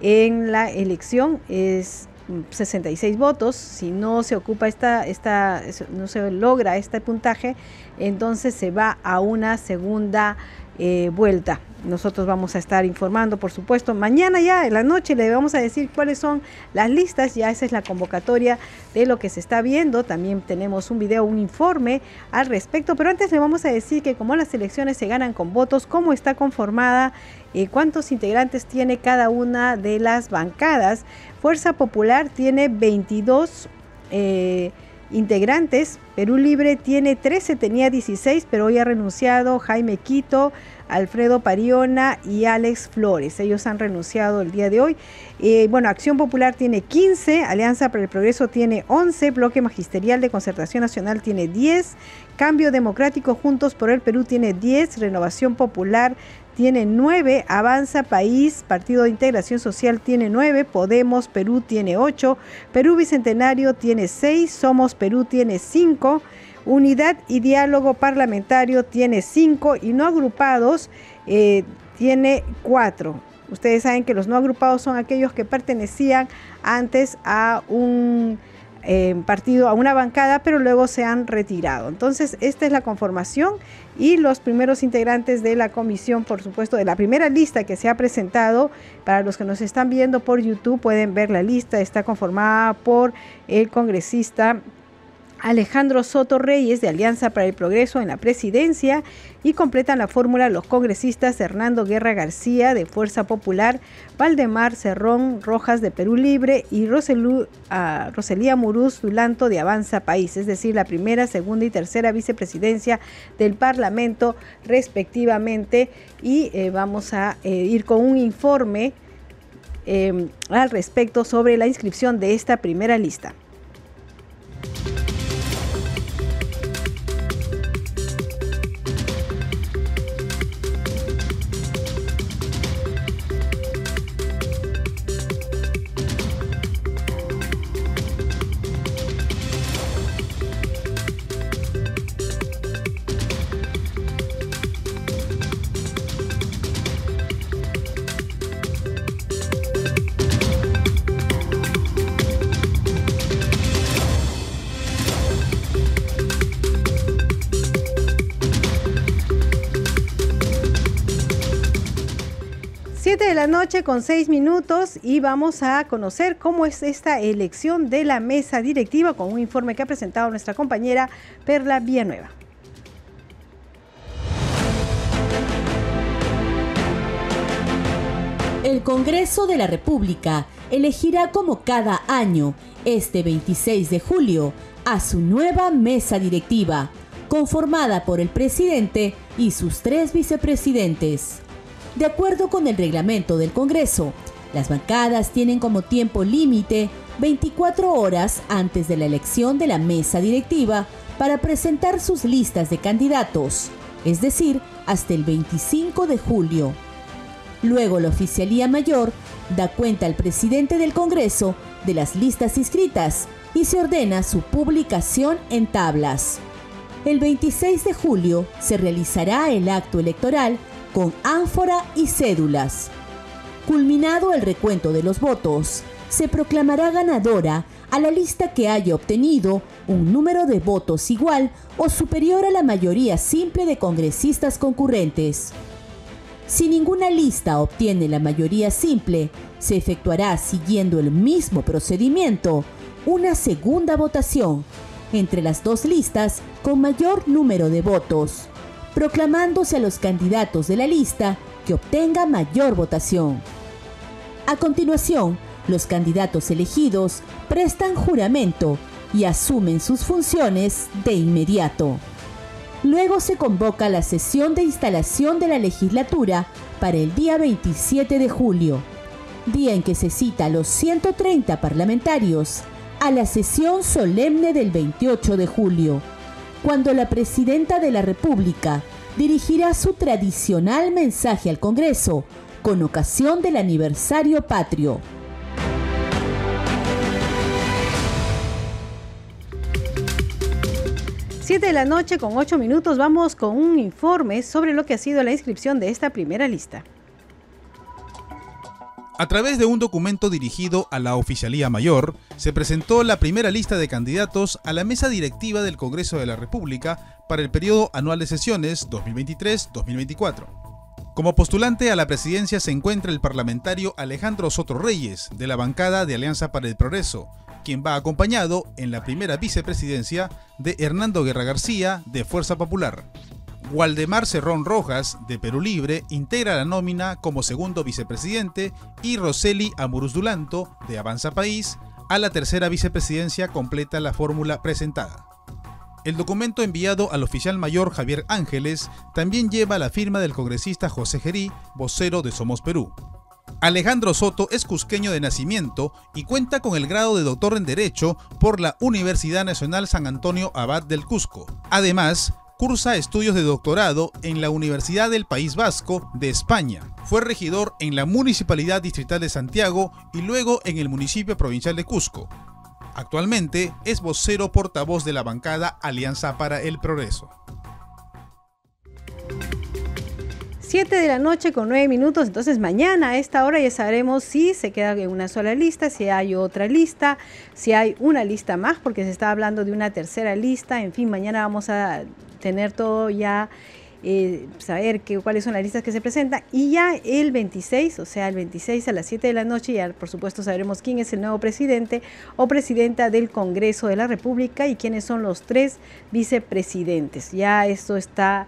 en la elección. Es 66 votos. Si no se ocupa esta, esta, no se logra este puntaje, entonces se va a una segunda eh, vuelta. Nosotros vamos a estar informando, por supuesto, mañana ya en la noche le vamos a decir cuáles son las listas, ya esa es la convocatoria de lo que se está viendo. También tenemos un video, un informe al respecto, pero antes le vamos a decir que como las elecciones se ganan con votos, cómo está conformada, eh, cuántos integrantes tiene cada una de las bancadas. Fuerza Popular tiene 22 eh, integrantes. Perú Libre tiene 13, tenía 16, pero hoy ha renunciado Jaime Quito, Alfredo Pariona y Alex Flores. Ellos han renunciado el día de hoy. Eh, bueno, Acción Popular tiene 15, Alianza para el Progreso tiene 11, Bloque Magisterial de Concertación Nacional tiene 10, Cambio Democrático Juntos por el Perú tiene 10, Renovación Popular tiene 9, Avanza País, Partido de Integración Social tiene 9, Podemos Perú tiene 8, Perú Bicentenario tiene 6, Somos Perú tiene 5, Unidad y Diálogo Parlamentario tiene 5 y no agrupados eh, tiene 4. Ustedes saben que los no agrupados son aquellos que pertenecían antes a un eh, partido a una bancada, pero luego se han retirado. Entonces, esta es la conformación y los primeros integrantes de la comisión, por supuesto, de la primera lista que se ha presentado. Para los que nos están viendo por YouTube, pueden ver la lista. Está conformada por el congresista Alejandro Soto Reyes de Alianza para el Progreso en la presidencia y completan la fórmula los congresistas Hernando Guerra García de Fuerza Popular, Valdemar Cerrón Rojas de Perú Libre y ah, Roselía Muruz Dulanto de Avanza País, es decir, la primera, segunda y tercera vicepresidencia del Parlamento respectivamente. Y eh, vamos a eh, ir con un informe eh, al respecto sobre la inscripción de esta primera lista. Noche con 6 minutos y vamos a conocer cómo es esta elección de la mesa directiva con un informe que ha presentado nuestra compañera Perla Villanueva. El Congreso de la República elegirá como cada año, este 26 de julio, a su nueva mesa directiva, conformada por el presidente y sus tres vicepresidentes. De acuerdo con el reglamento del Congreso, las bancadas tienen como tiempo límite 24 horas antes de la elección de la mesa directiva para presentar sus listas de candidatos, es decir, hasta el 25 de julio. Luego la Oficialía Mayor da cuenta al presidente del Congreso de las listas inscritas y se ordena su publicación en tablas. El 26 de julio se realizará el acto electoral con ánfora y cédulas. Culminado el recuento de los votos, se proclamará ganadora a la lista que haya obtenido un número de votos igual o superior a la mayoría simple de congresistas concurrentes. Si ninguna lista obtiene la mayoría simple, se efectuará siguiendo el mismo procedimiento una segunda votación entre las dos listas con mayor número de votos proclamándose a los candidatos de la lista que obtenga mayor votación. A continuación, los candidatos elegidos prestan juramento y asumen sus funciones de inmediato. Luego se convoca la sesión de instalación de la legislatura para el día 27 de julio, día en que se cita a los 130 parlamentarios a la sesión solemne del 28 de julio cuando la presidenta de la República dirigirá su tradicional mensaje al Congreso con ocasión del aniversario patrio. Siete de la noche con ocho minutos vamos con un informe sobre lo que ha sido la inscripción de esta primera lista. A través de un documento dirigido a la Oficialía Mayor, se presentó la primera lista de candidatos a la mesa directiva del Congreso de la República para el periodo anual de sesiones 2023-2024. Como postulante a la presidencia se encuentra el parlamentario Alejandro Soto Reyes, de la bancada de Alianza para el Progreso, quien va acompañado en la primera vicepresidencia de Hernando Guerra García, de Fuerza Popular. Waldemar Cerrón Rojas, de Perú Libre, integra la nómina como segundo vicepresidente y Roseli Amuruz Dulanto, de Avanza País, a la tercera vicepresidencia completa la fórmula presentada. El documento enviado al oficial mayor Javier Ángeles también lleva la firma del congresista José Gerí, vocero de Somos Perú. Alejandro Soto es cusqueño de nacimiento y cuenta con el grado de doctor en Derecho por la Universidad Nacional San Antonio Abad del Cusco. Además, cursa estudios de doctorado en la Universidad del País Vasco de España. Fue regidor en la Municipalidad Distrital de Santiago y luego en el municipio provincial de Cusco. Actualmente es vocero portavoz de la bancada Alianza para el Progreso. 7 de la noche con 9 minutos, entonces mañana a esta hora ya sabremos si se queda en una sola lista, si hay otra lista, si hay una lista más, porque se está hablando de una tercera lista, en fin, mañana vamos a tener todo ya eh, saber que, cuáles son las listas que se presentan. Y ya el 26, o sea, el 26 a las 7 de la noche, ya por supuesto sabremos quién es el nuevo presidente o presidenta del Congreso de la República y quiénes son los tres vicepresidentes. Ya esto está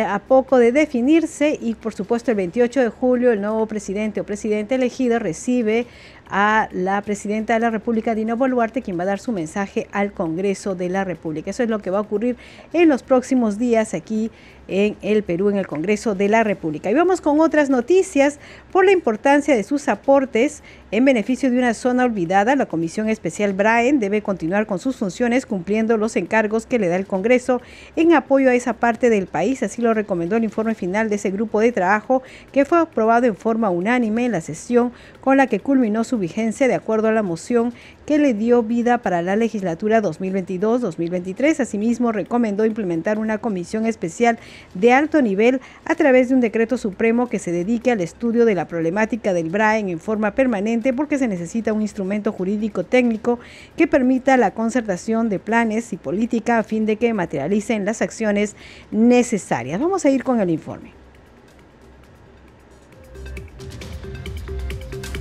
a poco de definirse y por supuesto el 28 de julio el nuevo presidente o presidente elegido recibe a la presidenta de la República, Dina Boluarte, quien va a dar su mensaje al Congreso de la República. Eso es lo que va a ocurrir en los próximos días aquí en el Perú, en el Congreso de la República. Y vamos con otras noticias. Por la importancia de sus aportes en beneficio de una zona olvidada, la Comisión Especial Braen debe continuar con sus funciones cumpliendo los encargos que le da el Congreso en apoyo a esa parte del país. Así lo recomendó el informe final de ese grupo de trabajo que fue aprobado en forma unánime en la sesión con la que culminó su vigencia de acuerdo a la moción que le dio vida para la legislatura 2022-2023. Asimismo, recomendó implementar una comisión especial de alto nivel a través de un decreto supremo que se dedique al estudio de la problemática del BRAEN en forma permanente porque se necesita un instrumento jurídico técnico que permita la concertación de planes y política a fin de que materialicen las acciones necesarias. Vamos a ir con el informe.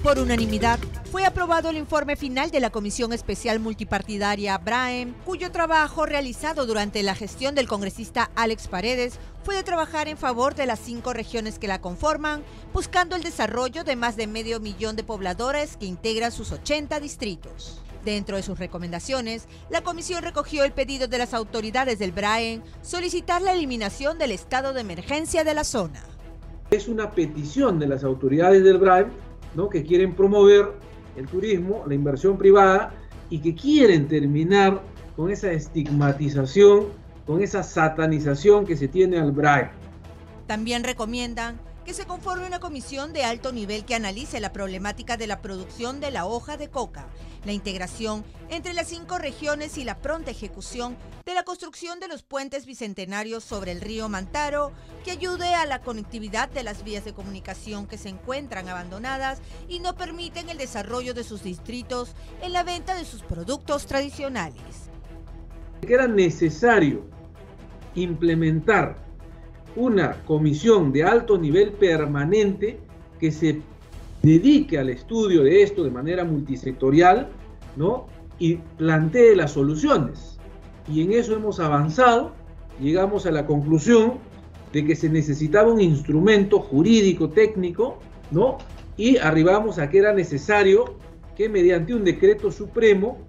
Por unanimidad, fue aprobado el informe final de la Comisión Especial Multipartidaria BRAEM, cuyo trabajo realizado durante la gestión del congresista Alex Paredes fue de trabajar en favor de las cinco regiones que la conforman, buscando el desarrollo de más de medio millón de pobladores que integran sus 80 distritos. Dentro de sus recomendaciones, la comisión recogió el pedido de las autoridades del BRAEM solicitar la eliminación del estado de emergencia de la zona. Es una petición de las autoridades del BRAEM que quieren promover el turismo, la inversión privada y que quieren terminar con esa estigmatización, con esa satanización que se tiene al BRAE. También recomiendan que se conforme una comisión de alto nivel que analice la problemática de la producción de la hoja de coca, la integración entre las cinco regiones y la pronta ejecución de la construcción de los puentes bicentenarios sobre el río Mantaro, que ayude a la conectividad de las vías de comunicación que se encuentran abandonadas y no permiten el desarrollo de sus distritos en la venta de sus productos tradicionales. Era necesario implementar una comisión de alto nivel permanente que se dedique al estudio de esto de manera multisectorial, ¿no? Y plantee las soluciones. Y en eso hemos avanzado, llegamos a la conclusión de que se necesitaba un instrumento jurídico técnico, ¿no? Y arribamos a que era necesario que mediante un decreto supremo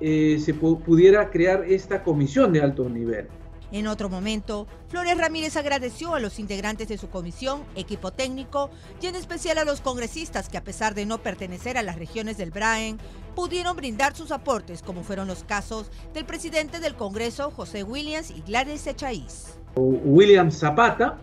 eh, se pudiera crear esta comisión de alto nivel. En otro momento, Flores Ramírez agradeció a los integrantes de su comisión, equipo técnico y en especial a los congresistas que a pesar de no pertenecer a las regiones del Braen, pudieron brindar sus aportes, como fueron los casos del presidente del Congreso, José Williams y Gladys Echaíz. William Zapata,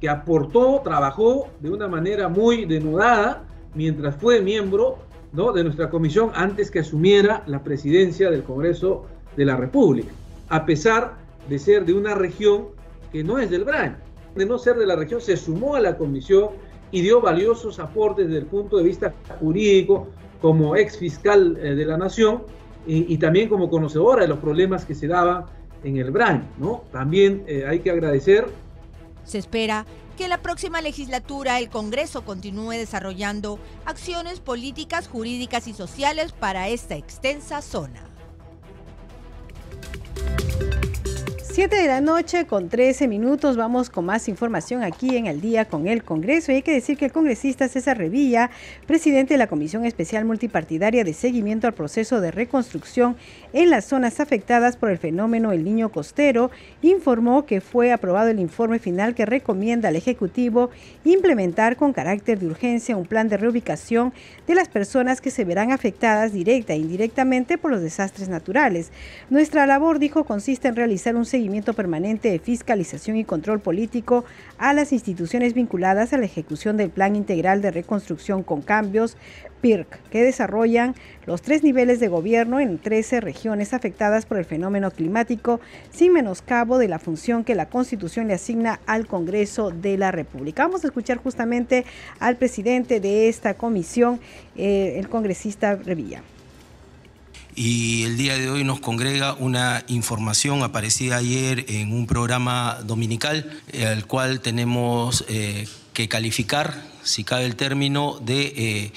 que aportó, trabajó de una manera muy denudada mientras fue miembro de nuestra comisión antes que asumiera la presidencia del Congreso de la República. A pesar de ser de una región que no es del BRAN. De no ser de la región, se sumó a la comisión y dio valiosos aportes desde el punto de vista jurídico como ex fiscal eh, de la nación y, también como conocedora de los problemas que se daban en el BRAN. ¿no? También eh, hay que agradecer. Se espera que en la próxima legislatura el Congreso continúe desarrollando acciones políticas, jurídicas y sociales para esta extensa zona. 7 de la noche con 13 minutos vamos con más información aquí en el día con el Congreso. Y hay que decir que el congresista César Revilla, presidente de la Comisión Especial Multipartidaria de Seguimiento al Proceso de Reconstrucción en las zonas afectadas por el fenómeno El Niño Costero, informó que fue aprobado el informe final que recomienda al Ejecutivo implementar con carácter de urgencia un plan de reubicación de las personas que se verán afectadas directa e indirectamente por los desastres naturales. Nuestra labor, dijo, consiste en realizar un seguimiento permanente de fiscalización y control político a las instituciones vinculadas a la ejecución del Plan Integral de Reconstrucción con cambios PIRC, que desarrollan los tres niveles de gobierno en 13 regiones afectadas por el fenómeno climático, sin menoscabo de la función que la Constitución le asigna al Congreso de la República. Vamos a escuchar justamente al presidente de esta comisión, eh, el congresista Revilla y el día de hoy nos congrega una información aparecida ayer en un programa dominical, eh, al cual tenemos eh, que calificar, si cabe el término, de eh,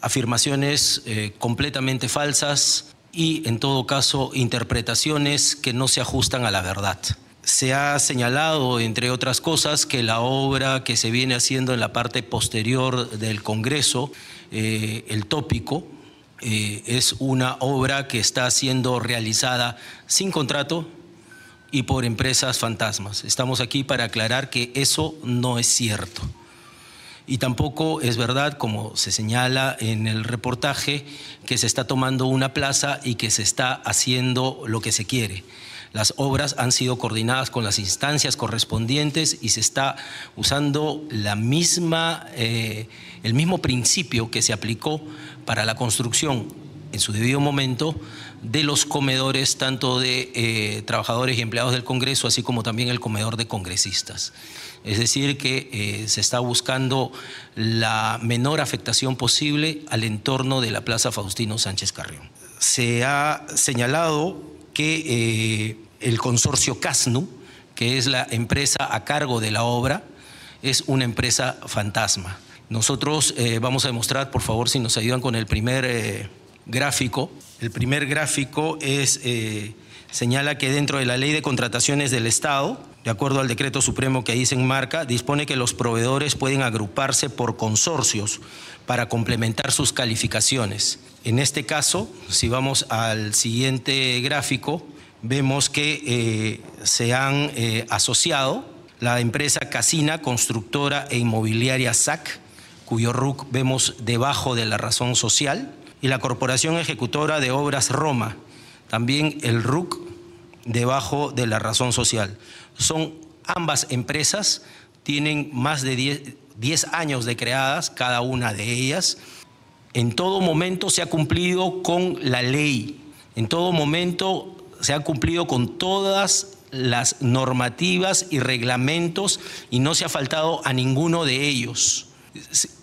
afirmaciones completamente falsas y, en todo caso, interpretaciones que no se ajustan a la verdad. Se ha señalado, entre otras cosas, que la obra que se viene haciendo en la parte posterior del Congreso, el tópico, eh, es una obra que está siendo realizada sin contrato y por empresas fantasmas. Estamos aquí para aclarar que eso no es cierto. Y tampoco es verdad, como se señala en el reportaje, que se está tomando una plaza y que se está haciendo lo que se quiere. Las obras han sido coordinadas con las instancias correspondientes y se está usando la misma, eh, el mismo principio que se aplicó para la construcción en su debido momento de los comedores tanto de eh, trabajadores y empleados del Congreso, así como también el comedor de congresistas. Es decir, que eh, se está buscando la menor afectación posible al entorno de la Plaza Faustino Sánchez Carrión. Se ha señalado que eh, el consorcio CASNU, que es la empresa a cargo de la obra, es una empresa fantasma nosotros eh, vamos a demostrar, por favor, si nos ayudan con el primer eh, gráfico. El primer gráfico es, eh, señala que dentro de la ley de contrataciones del Estado, de acuerdo al decreto supremo que ahí se enmarca, dispone que los proveedores pueden agruparse por consorcios para complementar sus calificaciones. En este caso, si vamos al siguiente gráfico, vemos que se han asociado la empresa Casina, constructora e inmobiliaria SAC, cuyo RUC vemos debajo de la razón social, y la Corporación Ejecutora de Obras Roma, también el RUC debajo de la razón social. Son ambas empresas, tienen más de 10, años de creadas, cada una de ellas. En todo momento se ha cumplido con la ley, en todo momento se ha cumplido con todas las normativas y reglamentos y no se ha faltado a ninguno de ellos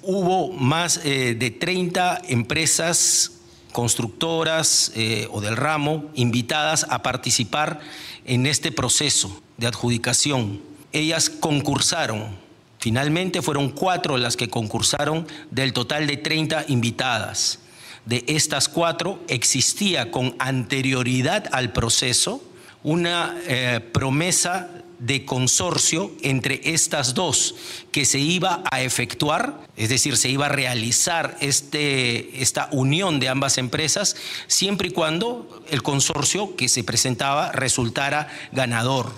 hubo más eh, de 30 empresas constructoras eh, o del ramo invitadas a participar en este proceso de adjudicación. Ellas concursaron. Finalmente fueron cuatro las que concursaron del total de 30 invitadas. De estas cuatro existía con anterioridad al proceso una eh, promesa de consorcio entre estas dos que se iba a efectuar, es decir, se iba a realizar este, esta unión de ambas empresas, siempre y cuando el consorcio que se presentaba resultara ganador.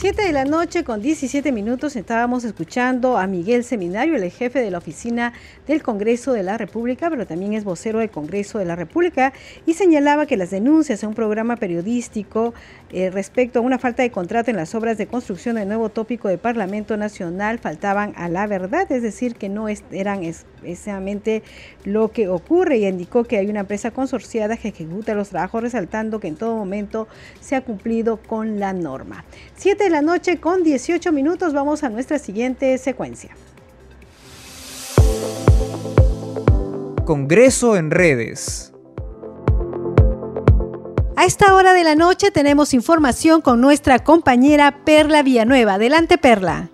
7 de la noche con 17 minutos estábamos escuchando a Miguel Seminario, el jefe de la oficina del Congreso de la República, pero también es vocero del Congreso de la República, y señalaba que las denuncias a un programa periodístico eh, respecto a una falta de contrato en las obras de construcción del nuevo tópico de Parlamento Nacional faltaban a la verdad, es decir, que no eran precisamente lo que ocurre y indicó que hay una empresa consorciada que ejecuta los trabajos resaltando que en todo momento se ha cumplido con la norma. 7 de la noche con 18 minutos vamos a nuestra siguiente secuencia. Congreso en redes. A esta hora de la noche tenemos información con nuestra compañera Perla Villanueva. Adelante, Perla.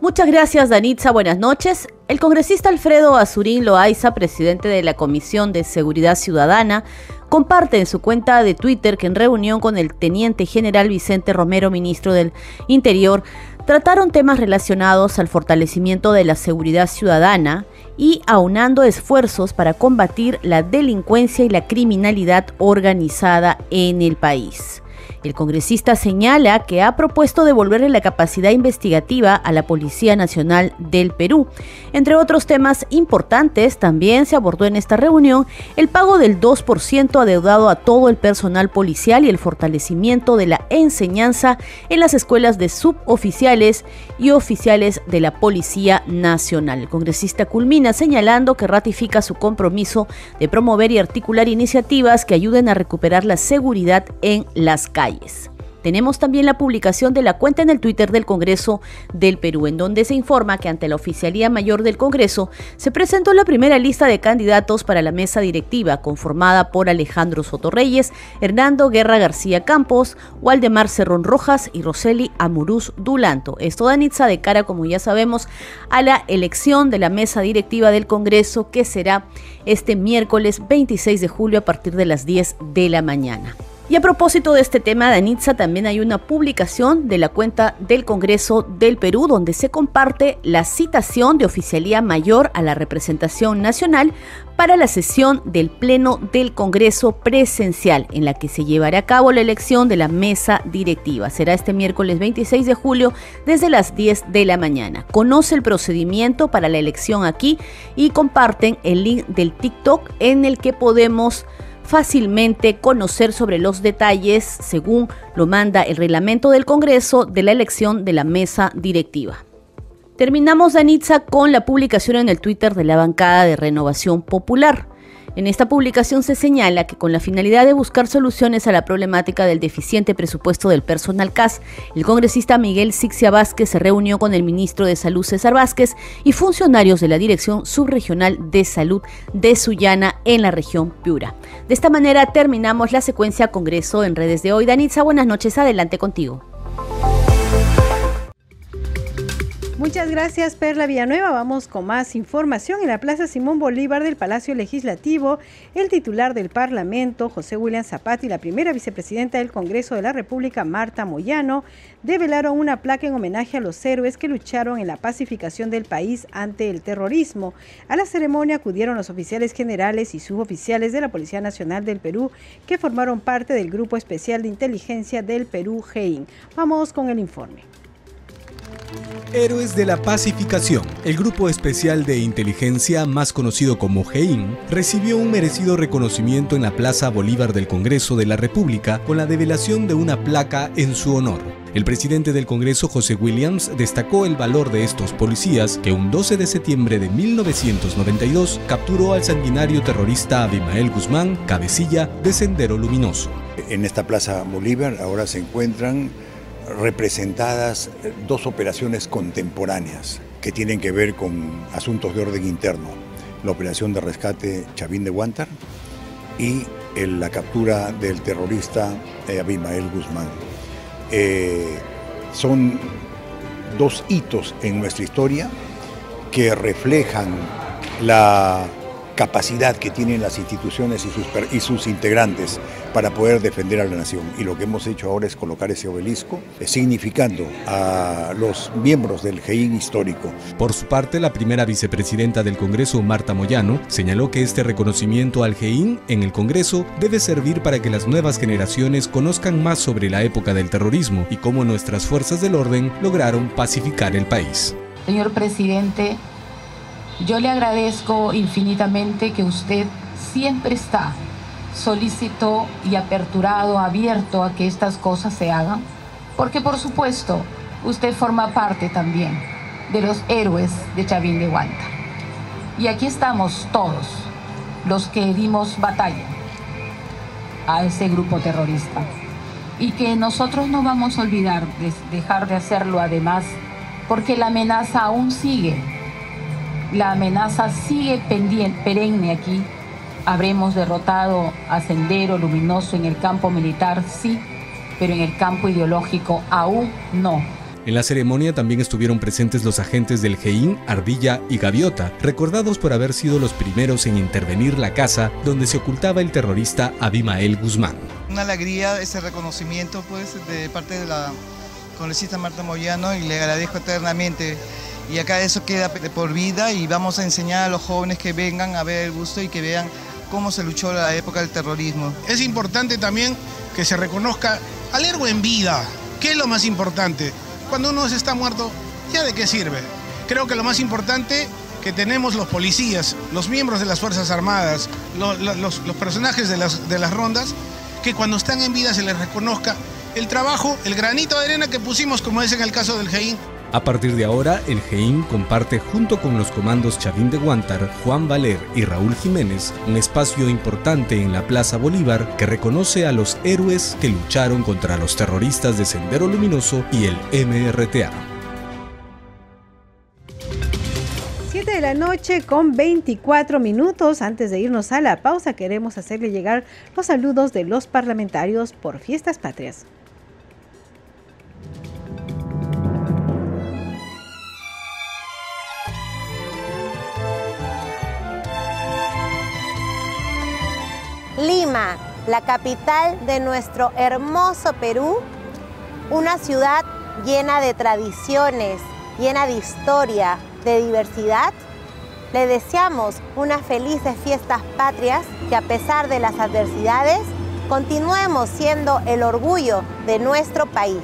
Muchas gracias, Danitza. Buenas noches. El congresista Alfredo Azurín Loaiza, presidente de la Comisión de Seguridad Ciudadana, comparte en su cuenta de Twitter que en reunión con el teniente general Vicente Romero, ministro del Interior, trataron temas relacionados al fortalecimiento de la seguridad ciudadana y aunando esfuerzos para combatir la delincuencia y la criminalidad organizada en el país. El congresista señala que ha propuesto devolverle la capacidad investigativa a la Policía Nacional del Perú. Entre otros temas importantes, también se abordó en esta reunión el pago del 2% adeudado a todo el personal policial y el fortalecimiento de la enseñanza en las escuelas de suboficiales y oficiales de la Policía Nacional. El congresista culmina señalando que ratifica su compromiso de promover y articular iniciativas que ayuden a recuperar la seguridad en las calles. Tenemos también la publicación de la cuenta en el Twitter del Congreso del Perú, en donde se informa que ante la Oficialía Mayor del Congreso se presentó la primera lista de candidatos para la mesa directiva, conformada por Alejandro Sotorreyes, Hernando Guerra García Campos, Waldemar Cerrón Rojas y Roseli Amuruz Dulanto. Esto da Nitza de cara, como ya sabemos, a la elección de la mesa directiva del Congreso, que será este miércoles 26 de julio a partir de las 10 de la mañana. Y a propósito de este tema, Danitza, también hay una publicación de la cuenta del Congreso del Perú donde se comparte la citación de oficialía mayor a la representación nacional para la sesión del Pleno del Congreso presencial, en la que se llevará a cabo la elección de la mesa directiva. Será este miércoles 26 de julio desde las 10 de la mañana. Conoce el procedimiento para la elección aquí y comparten el link del TikTok en el que podemos fácilmente conocer sobre los detalles, según lo manda el reglamento del Congreso, de la elección de la mesa directiva. Terminamos, Danitza, con la publicación en el Twitter de la bancada de Renovación Popular. En esta publicación se señala que con la finalidad de buscar soluciones a la problemática del deficiente presupuesto del personal CAS, el congresista Miguel Sixia Vázquez se reunió con el ministro de Salud César Vázquez y funcionarios de la Dirección Subregional de Salud de Sullana en la región Piura. De esta manera terminamos la secuencia Congreso en redes de hoy. Danitza, buenas noches, adelante contigo. Muchas gracias Perla Villanueva. Vamos con más información. En la Plaza Simón Bolívar del Palacio Legislativo, el titular del Parlamento, José William Zapata, y la primera vicepresidenta del Congreso de la República, Marta Moyano, develaron una placa en homenaje a los héroes que lucharon en la pacificación del país ante el terrorismo. A la ceremonia acudieron los oficiales generales y suboficiales de la Policía Nacional del Perú que formaron parte del Grupo Especial de Inteligencia del Perú, GEIN. Vamos con el informe. Héroes de la Pacificación, el grupo especial de inteligencia más conocido como GEIN, recibió un merecido reconocimiento en la Plaza Bolívar del Congreso de la República con la develación de una placa en su honor. El presidente del Congreso, José Williams, destacó el valor de estos policías que un 12 de septiembre de 1992 capturó al sanguinario terrorista Abimael Guzmán, cabecilla de Sendero Luminoso. En esta Plaza Bolívar ahora se encuentran representadas dos operaciones contemporáneas que tienen que ver con asuntos de orden interno. La operación de rescate Chavín de Guantar y la captura del terrorista eh, Abimael Guzmán. Eh, son dos hitos en nuestra historia que reflejan la capacidad que tienen las instituciones y sus, y sus integrantes para poder defender a la nación. Y lo que hemos hecho ahora es colocar ese obelisco, eh, significando a los miembros del GEIN histórico. Por su parte, la primera vicepresidenta del Congreso, Marta Moyano, señaló que este reconocimiento al GEIN en el Congreso debe servir para que las nuevas generaciones conozcan más sobre la época del terrorismo y cómo nuestras fuerzas del orden lograron pacificar el país. Señor presidente, yo le agradezco infinitamente que usted siempre está solícito y aperturado, abierto a que estas cosas se hagan, porque por supuesto usted forma parte también de los héroes de Chavín de Guanta. Y aquí estamos todos los que dimos batalla a ese grupo terrorista y que nosotros no vamos a olvidar de dejar de hacerlo además porque la amenaza aún sigue la amenaza sigue pendiente, perenne aquí. Habremos derrotado a Sendero Luminoso en el campo militar, sí, pero en el campo ideológico aún no. En la ceremonia también estuvieron presentes los agentes del GEIN, Ardilla y Gaviota, recordados por haber sido los primeros en intervenir la casa donde se ocultaba el terrorista Abimael Guzmán. Una alegría ese reconocimiento pues de parte de la congresista Marta Moyano y le agradezco eternamente y acá eso queda por vida y vamos a enseñar a los jóvenes que vengan a ver el gusto y que vean cómo se luchó la época del terrorismo. Es importante también que se reconozca al héroe en vida. ¿Qué es lo más importante? Cuando uno está muerto, ¿ya de qué sirve? Creo que lo más importante que tenemos los policías, los miembros de las Fuerzas Armadas, los, personajes de las, de las rondas, que cuando están en vida se les reconozca el trabajo, el granito de arena que pusimos, como es en el caso del GEIN. A partir de ahora, el GEIN comparte junto con los comandos Chavín de Guantar, Juan Valer y Raúl Jiménez un espacio importante en la Plaza Bolívar que reconoce a los héroes que lucharon contra los terroristas de Sendero Luminoso y el MRTA. de la noche con 24 minutos. Antes de irnos a la pausa, queremos hacerle llegar los saludos de los parlamentarios por Fiestas Patrias. Lima, la capital de nuestro hermoso Perú, una ciudad llena de tradiciones, llena de historia, de diversidad, le deseamos unas felices fiestas patrias que a pesar de las adversidades, continuemos siendo el orgullo de nuestro país.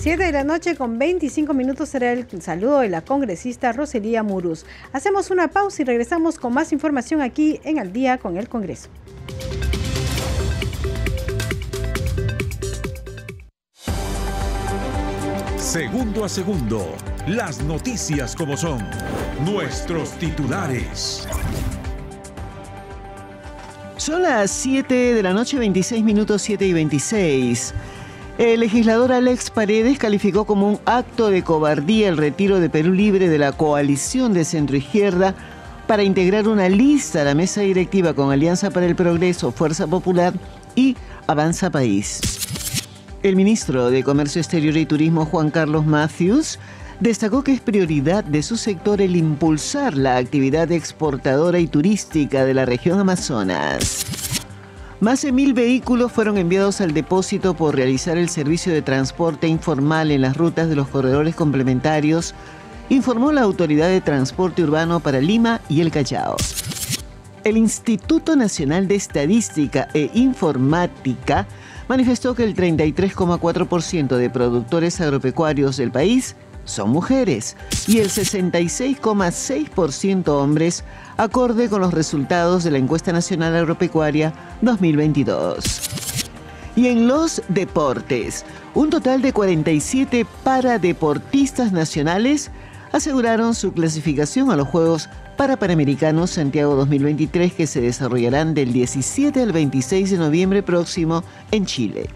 7 de la noche con 25 minutos será el saludo de la congresista Roselía Muruz. Hacemos una pausa y regresamos con más información aquí en Al día con el Congreso. Segundo a segundo, las noticias como son, nuestros titulares. Son las 7 de la noche, 26 minutos 7 y 26. El legislador Alex Paredes calificó como un acto de cobardía el retiro de Perú Libre de la coalición de centroizquierda para integrar una lista a la mesa directiva con Alianza para el Progreso, Fuerza Popular y Avanza País. El ministro de Comercio Exterior y Turismo, Juan Carlos Matthews, destacó que es prioridad de su sector el impulsar la actividad exportadora y turística de la región Amazonas. Más de mil vehículos fueron enviados al depósito por realizar el servicio de transporte informal en las rutas de los corredores complementarios, informó la Autoridad de Transporte Urbano para Lima y el Callao. El Instituto Nacional de Estadística e Informática manifestó que el 33,4% de productores agropecuarios del país son mujeres y el 66,6% hombres, acorde con los resultados de la encuesta nacional agropecuaria 2022. Y en los deportes, un total de 47 paradeportistas nacionales aseguraron su clasificación a los Juegos para Panamericanos Santiago 2023 que se desarrollarán del 17 al 26 de noviembre próximo en Chile.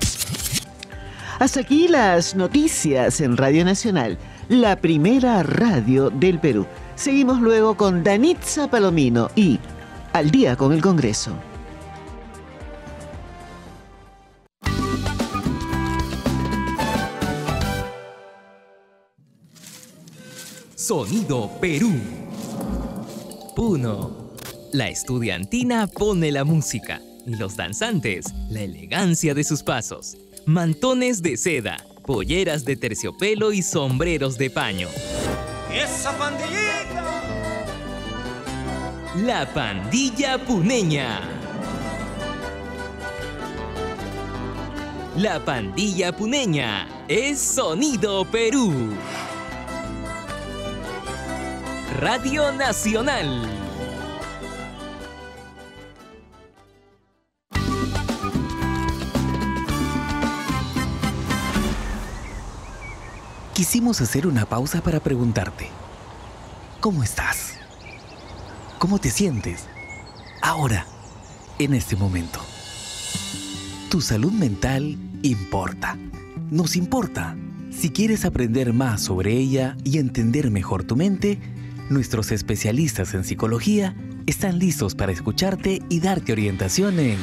Hasta aquí las noticias en Radio Nacional, la primera radio del Perú. Seguimos luego con Danitza Palomino y Al día con el Congreso. Sonido Perú. Puno. La estudiantina pone la música y los danzantes la elegancia de sus pasos. Mantones de seda, polleras de terciopelo y sombreros de paño. ¡Esa pandillita! La pandilla puneña. La pandilla puneña es Sonido Perú. Radio Nacional. Quisimos hacer una pausa para preguntarte, ¿cómo estás? ¿Cómo te sientes? Ahora, en este momento. Tu salud mental importa. Nos importa. Si quieres aprender más sobre ella y entender mejor tu mente, Nuestros especialistas en psicología están listos para escucharte y darte orientación en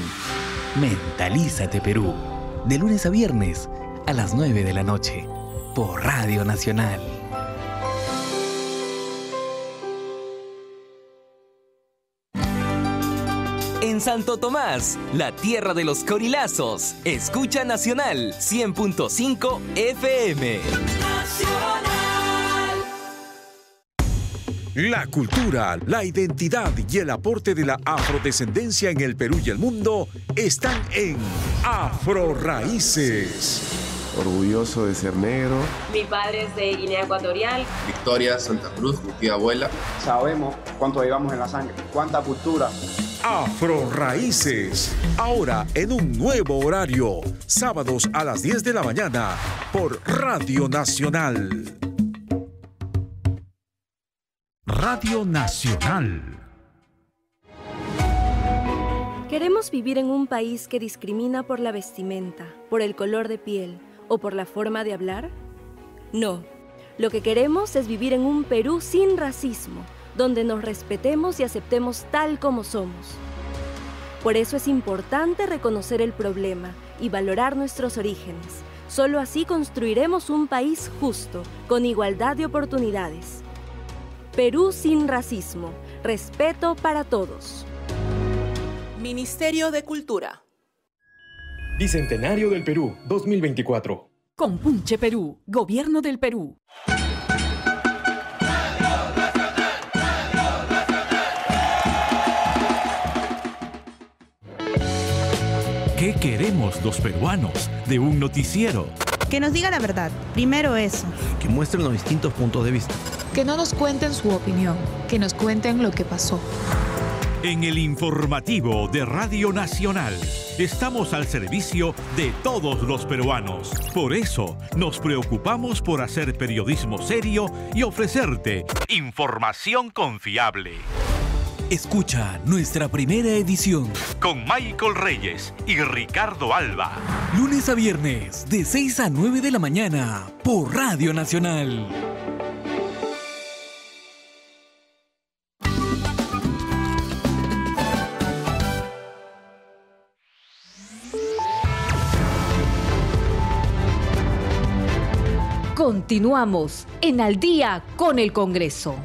Mentalízate Perú, de lunes a viernes a las 9 de la noche, por Radio Nacional. En Santo Tomás, la tierra de los corilazos, escucha Nacional 100.5 FM. Nacional. La cultura, la identidad y el aporte de la afrodescendencia en el Perú y el mundo están en Afro Raíces. Orgulloso de ser negro. Mi padre es de Guinea Ecuatorial. Victoria Santa Cruz, mi tía abuela. Sabemos cuánto llevamos en la sangre, cuánta cultura. Afro Raíces, ahora en un nuevo horario, sábados a las 10 de la mañana por Radio Nacional. Radio Nacional. ¿Queremos vivir en un país que discrimina por la vestimenta, por el color de piel o por la forma de hablar? No. Lo que queremos es vivir en un Perú sin racismo, donde nos respetemos y aceptemos tal como somos. Por eso es importante reconocer el problema y valorar nuestros orígenes. Solo así construiremos un país justo, con igualdad de oportunidades. Perú sin racismo. Respeto para todos. Ministerio de Cultura. Bicentenario del Perú 2024. Compunche Perú, Gobierno del Perú. ¿Qué queremos los peruanos de un noticiero? Que nos diga la verdad. Primero eso. Que muestren los distintos puntos de vista. Que no nos cuenten su opinión, que nos cuenten lo que pasó. En el informativo de Radio Nacional estamos al servicio de todos los peruanos. Por eso nos preocupamos por hacer periodismo serio y ofrecerte información confiable. Escucha nuestra primera edición con Michael Reyes y Ricardo Alba. Lunes a viernes de 6 a 9 de la mañana por Radio Nacional. Continuamos en Al día con el Congreso.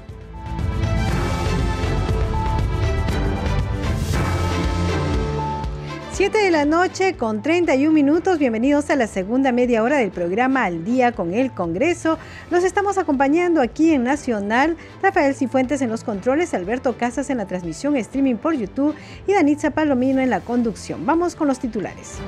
Siete de la noche con 31 minutos. Bienvenidos a la segunda media hora del programa Al Día con el Congreso. Los estamos acompañando aquí en Nacional. Rafael Cifuentes en los controles, Alberto Casas en la transmisión streaming por YouTube y Danitza Palomino en la conducción. Vamos con los titulares.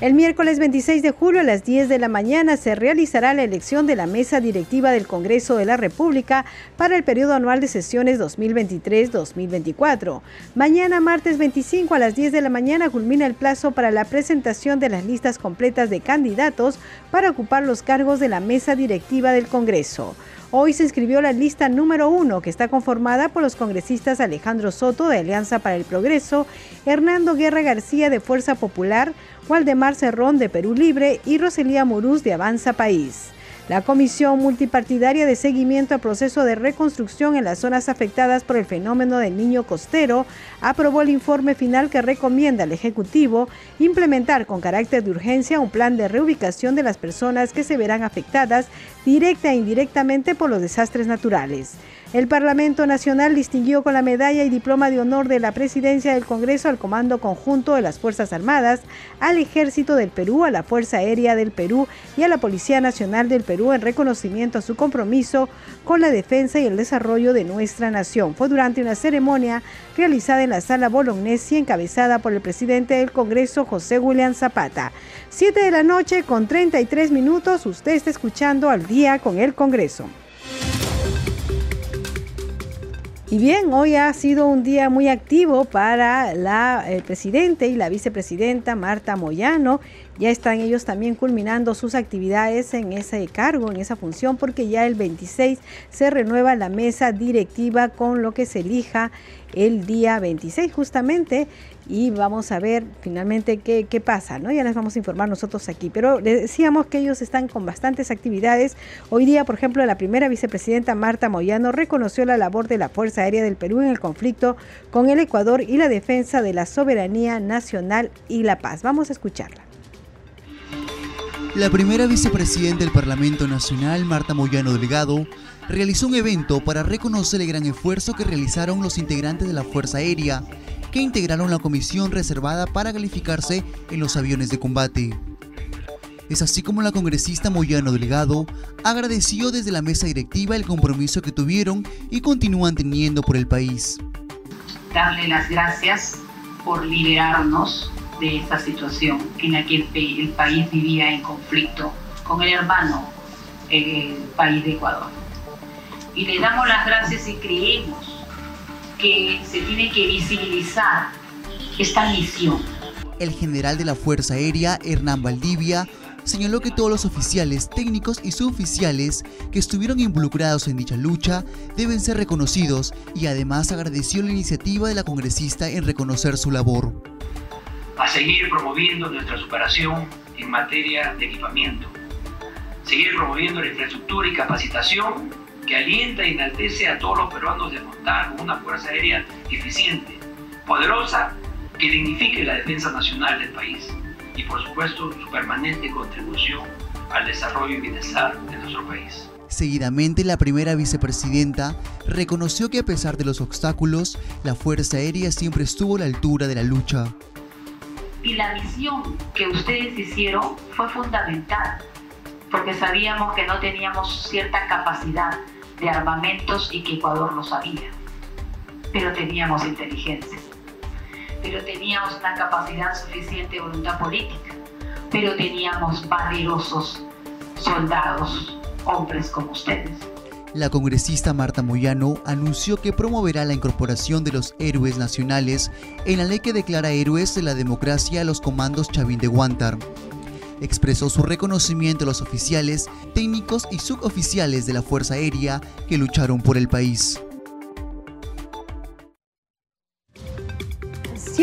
El miércoles 26 de julio a las 10 de la mañana se realizará la elección de la mesa directiva del Congreso de la República para el periodo anual de sesiones 2023-2024. Mañana, martes 25 a las 10 de la mañana, culmina el plazo para la presentación de las listas completas de candidatos para ocupar los cargos de la mesa directiva del Congreso. Hoy se inscribió la lista número uno, que está conformada por los congresistas Alejandro Soto de Alianza para el Progreso, Hernando Guerra García de Fuerza Popular, Waldemar Cerrón de Perú Libre y Roselía Murús de Avanza País. La Comisión Multipartidaria de Seguimiento al Proceso de Reconstrucción en las zonas afectadas por el fenómeno del niño costero aprobó el informe final que recomienda al Ejecutivo implementar con carácter de urgencia un plan de reubicación de las personas que se verán afectadas directa e indirectamente por los desastres naturales. El Parlamento Nacional distinguió con la medalla y diploma de honor de la Presidencia del Congreso al Comando Conjunto de las Fuerzas Armadas, al Ejército del Perú, a la Fuerza Aérea del Perú y a la Policía Nacional del Perú en reconocimiento a su compromiso con la defensa y el desarrollo de nuestra nación. Fue durante una ceremonia realizada en la Sala Bolognesi encabezada por el presidente del Congreso, José William Zapata. Siete de la noche con 33 minutos, usted está escuchando al día con el Congreso. Y bien, hoy ha sido un día muy activo para la, el presidente y la vicepresidenta Marta Moyano. Ya están ellos también culminando sus actividades en ese cargo, en esa función, porque ya el 26 se renueva la mesa directiva con lo que se elija el día 26 justamente y vamos a ver finalmente qué, qué, pasa, ¿no? Ya les vamos a informar nosotros aquí, pero les decíamos que ellos están con bastantes actividades. Hoy día, por ejemplo, la primera vicepresidenta Marta Moyano reconoció la labor de la Fuerza Aérea del Perú en el conflicto con el Ecuador y la defensa de la soberanía nacional y la paz. Vamos a escucharla. La primera vicepresidenta del Parlamento Nacional, Marta Moyano Delgado, realizó un evento para reconocer el gran esfuerzo que realizaron los integrantes de la Fuerza Aérea que integraron la comisión reservada para calificarse en los aviones de combate. Es así como la congresista Moyano Delgado agradeció desde la mesa directiva el compromiso que tuvieron y continúan teniendo por el país. Darle las gracias por liberarnos de esta situación en la que el, país vivía en conflicto con el hermano, el país de Ecuador. Y le damos las gracias y creemos que se tiene que visibilizar esta misión. El general de la Fuerza Aérea, Hernán Valdivia, señaló que todos los oficiales, técnicos y suboficiales que estuvieron involucrados en dicha lucha deben ser reconocidos y además agradeció la iniciativa de la congresista en reconocer su labor. A seguir promoviendo nuestra superación en materia de equipamiento. Seguir promoviendo la infraestructura y capacitación que alienta y enaltece a todos los peruanos de contar con una fuerza aérea eficiente, poderosa, que dignifique la defensa nacional del país y por supuesto su permanente contribución al desarrollo y bienestar de nuestro país. Seguidamente, la primera vicepresidenta reconoció que a pesar de los obstáculos, la Fuerza Aérea siempre estuvo a la altura de la lucha. Y la misión que ustedes hicieron fue fundamental, porque sabíamos que no teníamos cierta capacidad de armamentos y que Ecuador lo sabía, pero teníamos inteligencia pero teníamos una capacidad suficiente de voluntad política, pero teníamos valerosos soldados, hombres como ustedes. La congresista Marta Moyano anunció que promoverá la incorporación de los héroes nacionales en la ley que declara héroes de la democracia a los comandos Chavín de Guantar. Expresó su reconocimiento a los oficiales, técnicos y suboficiales de la Fuerza Aérea que lucharon por el país.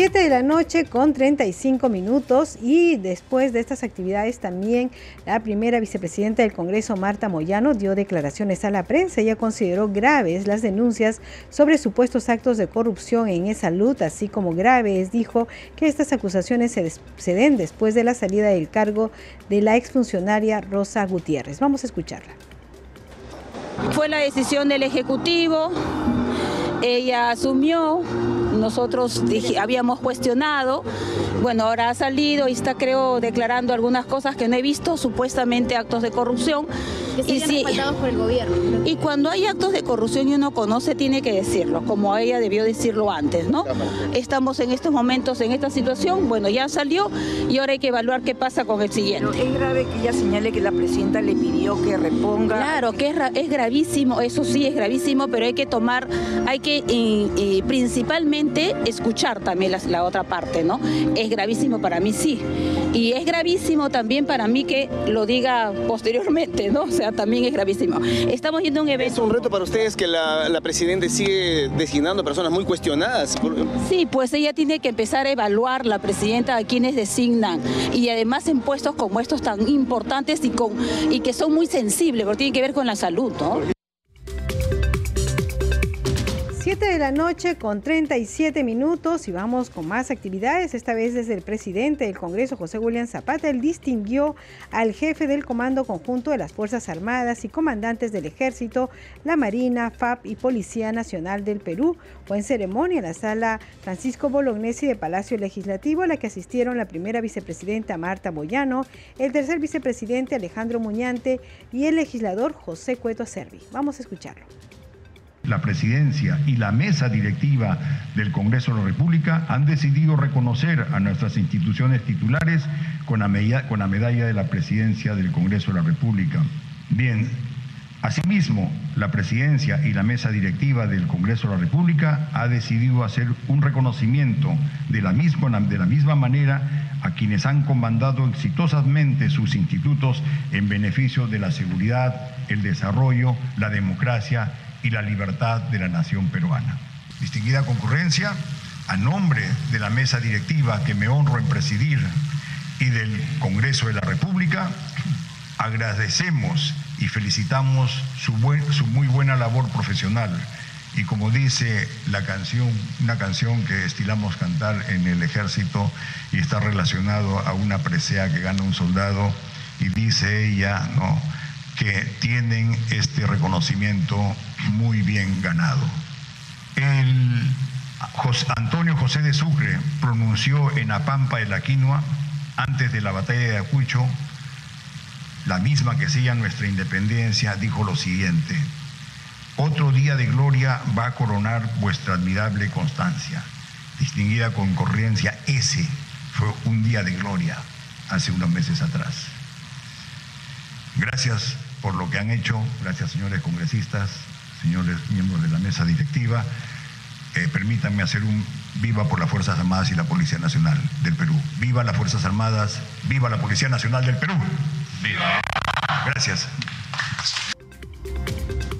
7 de la noche con 35 minutos y después de estas actividades también la primera vicepresidenta del Congreso, Marta Moyano, dio declaraciones a la prensa. Ella consideró graves las denuncias sobre supuestos actos de corrupción en esa salud, así como graves dijo que estas acusaciones se, se den después de la salida del cargo de la exfuncionaria Rosa Gutiérrez. Vamos a escucharla. Fue la decisión del Ejecutivo, ella asumió nosotros habíamos cuestionado, bueno, ahora ha salido y está creo declarando algunas cosas que no he visto, supuestamente actos de corrupción. y sí, por el gobierno. Y cuando hay actos de corrupción y uno conoce, tiene que decirlo, como ella debió decirlo antes, ¿no? Estamos en estos momentos en esta situación, bueno, ya salió y ahora hay que evaluar qué pasa con el siguiente. es grave que ella señale que la presidenta le pidió que reponga. Claro, que es, es gravísimo, eso sí es gravísimo, pero hay que tomar, hay que y principalmente escuchar también la, otra parte, ¿no? Es gravísimo para mí, sí. Y es gravísimo también para mí que lo diga posteriormente, ¿no? O sea, también es gravísimo. Estamos yendo a un evento... ¿Es un reto para ustedes que la, la Presidenta sigue designando personas muy cuestionadas? Sí, pues ella tiene que empezar a evaluar, la Presidenta, a quienes designan. Y además en puestos como estos tan importantes y, con, y que son muy sensibles, porque tienen que ver con la salud, ¿no? 7 de la noche con 37 minutos y vamos con más actividades, esta vez desde el presidente del Congreso, José William Zapata, él distinguió al jefe del Comando Conjunto de las Fuerzas Armadas y comandantes del Ejército, la Marina, FAP y Policía Nacional del Perú. Fue en ceremonia en la sala Francisco Bolognesi de Palacio Legislativo, a la que asistieron la primera vicepresidenta Marta Boyano, el tercer vicepresidente Alejandro Muñante y el legislador José Cueto Servi. Vamos a escucharlo la presidencia y la mesa directiva del Congreso de la República han decidido reconocer a nuestras instituciones titulares con la, medalla, de la presidencia del Congreso de la República. Bien, asimismo, la presidencia y la mesa directiva del Congreso de la República ha decidido hacer un reconocimiento de la misma, de la misma manera a quienes han comandado exitosamente sus institutos en beneficio de la seguridad, el desarrollo, la democracia y la libertad de la nación peruana. Distinguida concurrencia, a nombre de la mesa directiva que me honro en presidir y del Congreso de la República, agradecemos y felicitamos su, muy buena labor profesional. Y como dice la canción, una canción que estilamos cantar en el ejército y está relacionado a una presea que gana un soldado, y dice ella, ¿no? Que tienen este reconocimiento muy bien ganado. El Antonio José de Sucre pronunció en Apampa de la Quinoa, antes de la batalla de Acucho, la misma que sella nuestra independencia, dijo lo siguiente, otro día de gloria va a coronar vuestra admirable constancia, distinguida concurrencia, ese fue un día de gloria hace unos meses atrás. Gracias por lo que han hecho, gracias señores congresistas, señores miembros de la mesa directiva. Eh, permítanme hacer un viva por las Fuerzas Armadas y la Policía Nacional del Perú. Viva las Fuerzas Armadas, viva la Policía Nacional del Perú. Viva. Gracias.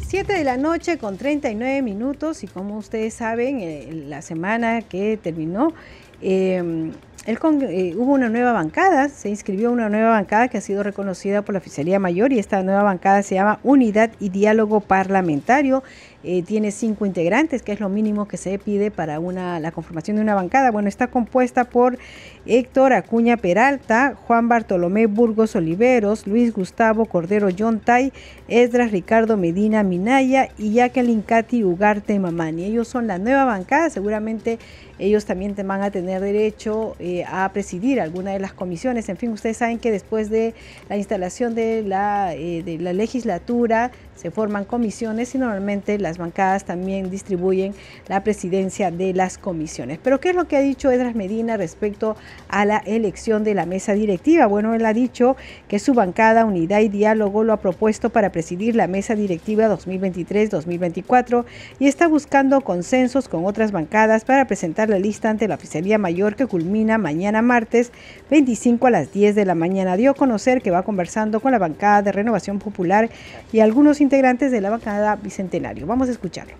7 de la noche con 39 minutos y como ustedes saben, eh, la semana que terminó, eh, el eh, hubo una nueva bancada, se inscribió una nueva bancada que ha sido reconocida por la Oficialía Mayor y esta nueva bancada se llama Unidad y Diálogo Parlamentario. Eh, tiene cinco integrantes, que es lo mínimo que se pide para una, la conformación de una bancada. Bueno, está compuesta por Héctor Acuña Peralta, Juan Bartolomé Burgos Oliveros, Luis Gustavo Cordero Yontay, Esdras Ricardo Medina Minaya y Jacqueline Cati Ugarte Mamani. Ellos son la nueva bancada, seguramente ellos también van a tener derecho eh, a presidir alguna de las comisiones. En fin, ustedes saben que después de la instalación de la, eh, de la legislatura se forman comisiones y normalmente las bancadas también distribuyen la presidencia de las comisiones. Pero ¿qué es lo que ha dicho Edras Medina respecto a la elección de la mesa directiva? Bueno, él ha dicho que su bancada Unidad y Diálogo lo ha propuesto para presidir la mesa directiva 2023-2024 y está buscando consensos con otras bancadas para presentar la lista ante la Oficialía Mayor que culmina mañana martes 25 a las 10 de la mañana. Dio a conocer que va conversando con la bancada de Renovación Popular y algunos integrantes de la bancada Bicentenario. Vamos a escucharlo.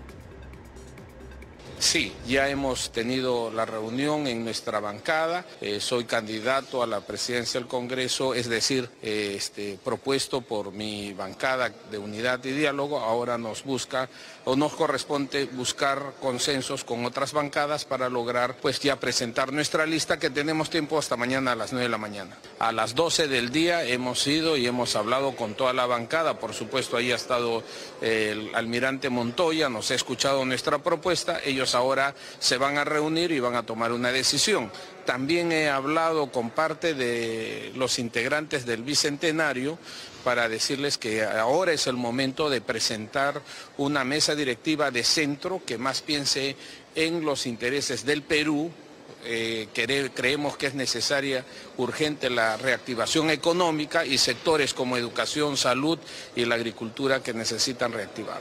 Sí, ya hemos tenido la reunión en nuestra bancada. Eh, soy candidato a la presidencia del Congreso, es decir, eh, este, propuesto por mi bancada de unidad y diálogo. Ahora nos busca o nos corresponde buscar consensos con otras bancadas para lograr pues ya presentar nuestra lista que tenemos tiempo hasta mañana a las 9 de la mañana. A las 12 del día hemos ido y hemos hablado con toda la bancada. Por supuesto, ahí ha estado el almirante Montoya, nos ha escuchado nuestra propuesta. Ellos ahora se van a reunir y van a tomar una decisión. También he hablado con parte de los integrantes del Bicentenario para decirles que ahora es el momento de presentar una mesa directiva de centro que más piense en los intereses del Perú, eh, creemos que es necesaria, urgente la reactivación económica y sectores como educación, salud y la agricultura que necesitan reactivar.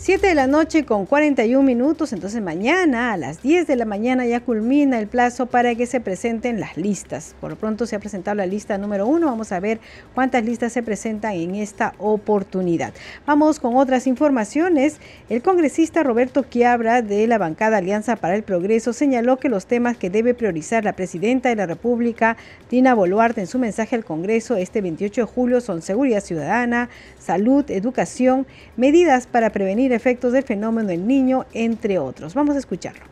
7 de la noche con 41 minutos, entonces mañana a las 10 de la mañana ya culmina el plazo para que se presenten las listas. Por lo pronto se ha presentado la lista número uno, vamos a ver cuántas listas se presentan en esta oportunidad. Vamos con otras informaciones. El congresista Roberto Quiabra de la bancada Alianza para el Progreso señaló que los temas que debe priorizar la presidenta de la República, Dina Boluarte, en su mensaje al Congreso este 28 de julio son seguridad ciudadana, salud, educación, medidas para prevenir efectos del fenómeno del niño, entre otros. Vamos a escucharlo.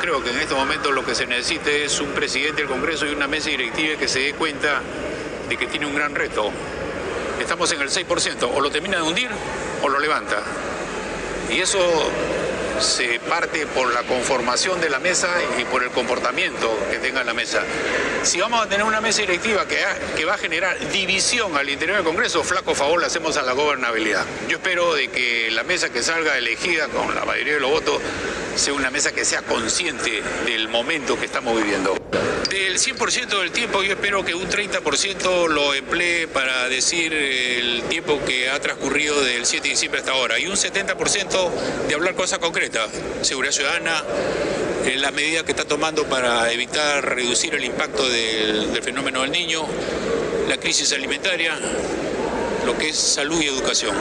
Creo que en este momento lo que se necesita es un presidente del Congreso y una mesa directiva que se dé cuenta de que tiene un gran reto. Estamos en el 6%, o lo termina de hundir o lo levanta. Y eso se parte por la conformación de la mesa y por el comportamiento que tenga la mesa. Si vamos a tener una mesa directiva que, va a generar división al interior del Congreso, flaco favor le hacemos a la gobernabilidad. Yo espero de que la mesa que salga elegida con la mayoría de los votos sea una mesa que sea consciente del momento que estamos viviendo. Del 100% del tiempo yo espero que un 30% lo emplee para decir el tiempo que ha transcurrido del 7 de diciembre hasta ahora y un 70% de hablar cosas concretas, seguridad ciudadana, eh, la medida que está tomando para evitar reducir el impacto del, del fenómeno del niño, la crisis alimentaria, lo que es salud y educación.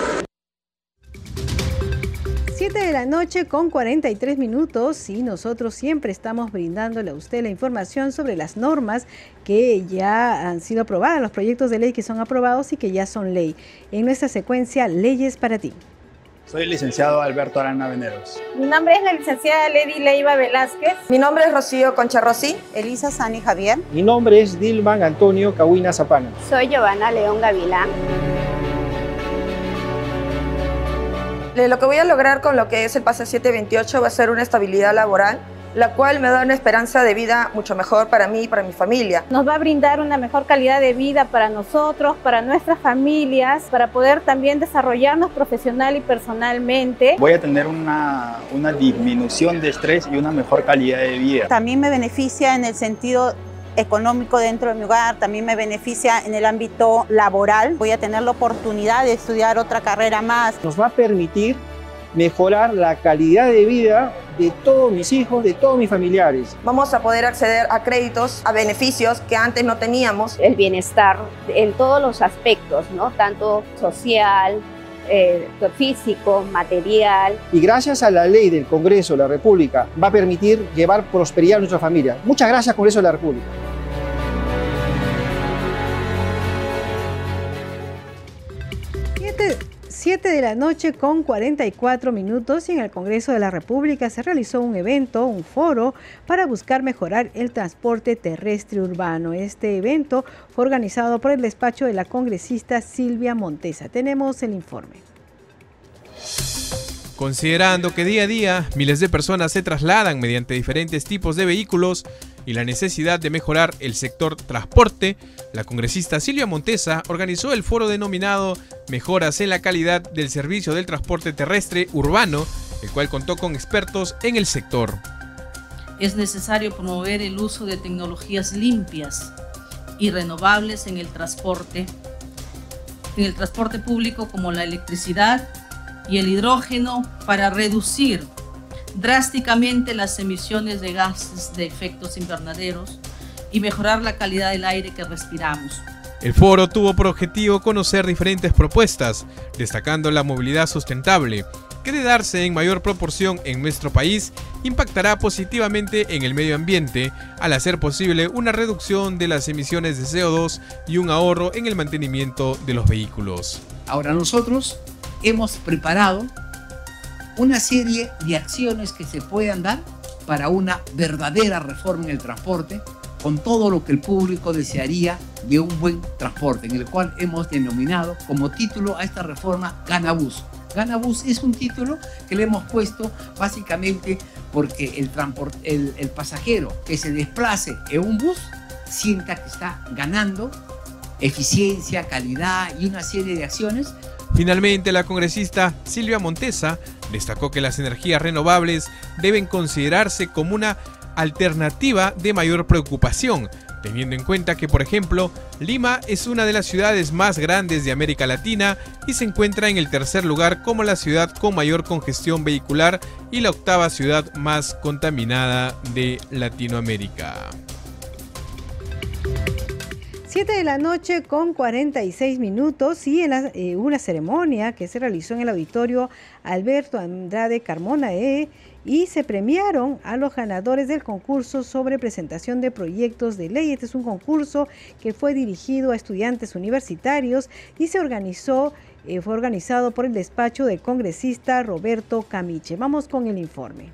7 de la noche con 43 minutos y nosotros siempre estamos brindándole a usted la información sobre las normas que ya han sido aprobadas, los proyectos de ley que son aprobados y que ya son ley. En nuestra secuencia, Leyes para ti. Soy el licenciado Alberto Arana Veneros. Mi nombre es la licenciada Lady Leiva Velázquez. Mi nombre es Rocío Concha Rossi. Elisa Sani Javier. Mi nombre es Dilman Antonio Cahuina Zapana. Soy Giovanna León Gavilán. Lo que voy a lograr con lo que es el pase 728 va a ser una estabilidad laboral la cual me da una esperanza de vida mucho mejor para mí y para mi familia. Nos va a brindar una mejor calidad de vida para nosotros, para nuestras familias, para poder también desarrollarnos profesional y personalmente. Voy a tener una, una disminución de estrés y una mejor calidad de vida. También me beneficia en el sentido económico dentro de mi hogar, también me beneficia en el ámbito laboral. Voy a tener la oportunidad de estudiar otra carrera más. Nos va a permitir mejorar la calidad de vida de todos mis hijos, de todos mis familiares. Vamos a poder acceder a créditos, a beneficios que antes no teníamos. El bienestar en todos los aspectos, ¿no? Tanto social, eh, físico, material. Y gracias a la ley del Congreso de la República va a permitir llevar prosperidad a nuestra familia. Muchas gracias Congreso de la República. 7 de la noche con 44 minutos y en el Congreso de la República se realizó un evento, un foro, para buscar mejorar el transporte terrestre urbano. Este evento fue organizado por el despacho de la congresista Silvia Montesa. Tenemos el informe. Considerando que día a día miles de personas se trasladan mediante diferentes tipos de vehículos y la necesidad de mejorar el sector transporte, la congresista Silvia Montesa organizó el foro denominado Mejoras en la calidad del servicio del transporte terrestre urbano, el cual contó con expertos en el sector. Es necesario promover el uso de tecnologías limpias y renovables en el transporte, en el transporte público como la electricidad, y el hidrógeno para reducir drásticamente las emisiones de gases de efectos invernaderos y mejorar la calidad del aire que respiramos. El foro tuvo por objetivo conocer diferentes propuestas, destacando la movilidad sustentable, que de darse en mayor proporción en nuestro país, impactará positivamente en el medio ambiente al hacer posible una reducción de las emisiones de CO2 y un ahorro en el mantenimiento de los vehículos. Ahora nosotros hemos preparado una serie de acciones que se puedan dar para una verdadera reforma en el transporte, con todo lo que el público desearía de un buen transporte, en el cual hemos denominado como título a esta reforma Ganabús. Ganabús es un título que le hemos puesto básicamente porque el, el, el pasajero que se desplace en un bus sienta que está ganando eficiencia, calidad y una serie de acciones Finalmente, la congresista Silvia Montesa destacó que las energías renovables deben considerarse como una alternativa de mayor preocupación, teniendo en cuenta que, por ejemplo, Lima es una de las ciudades más grandes de América Latina y se encuentra en el tercer lugar como la ciudad con mayor congestión vehicular y la octava ciudad más contaminada de Latinoamérica. 7 de la noche con 46 minutos y en eh, una ceremonia que se realizó en el auditorio Alberto Andrade Carmona E y se premiaron a los ganadores del concurso sobre presentación de proyectos de ley. Este es un concurso que fue dirigido a estudiantes universitarios y se organizó, eh, fue organizado por el despacho del congresista Roberto Camiche. Vamos con el informe.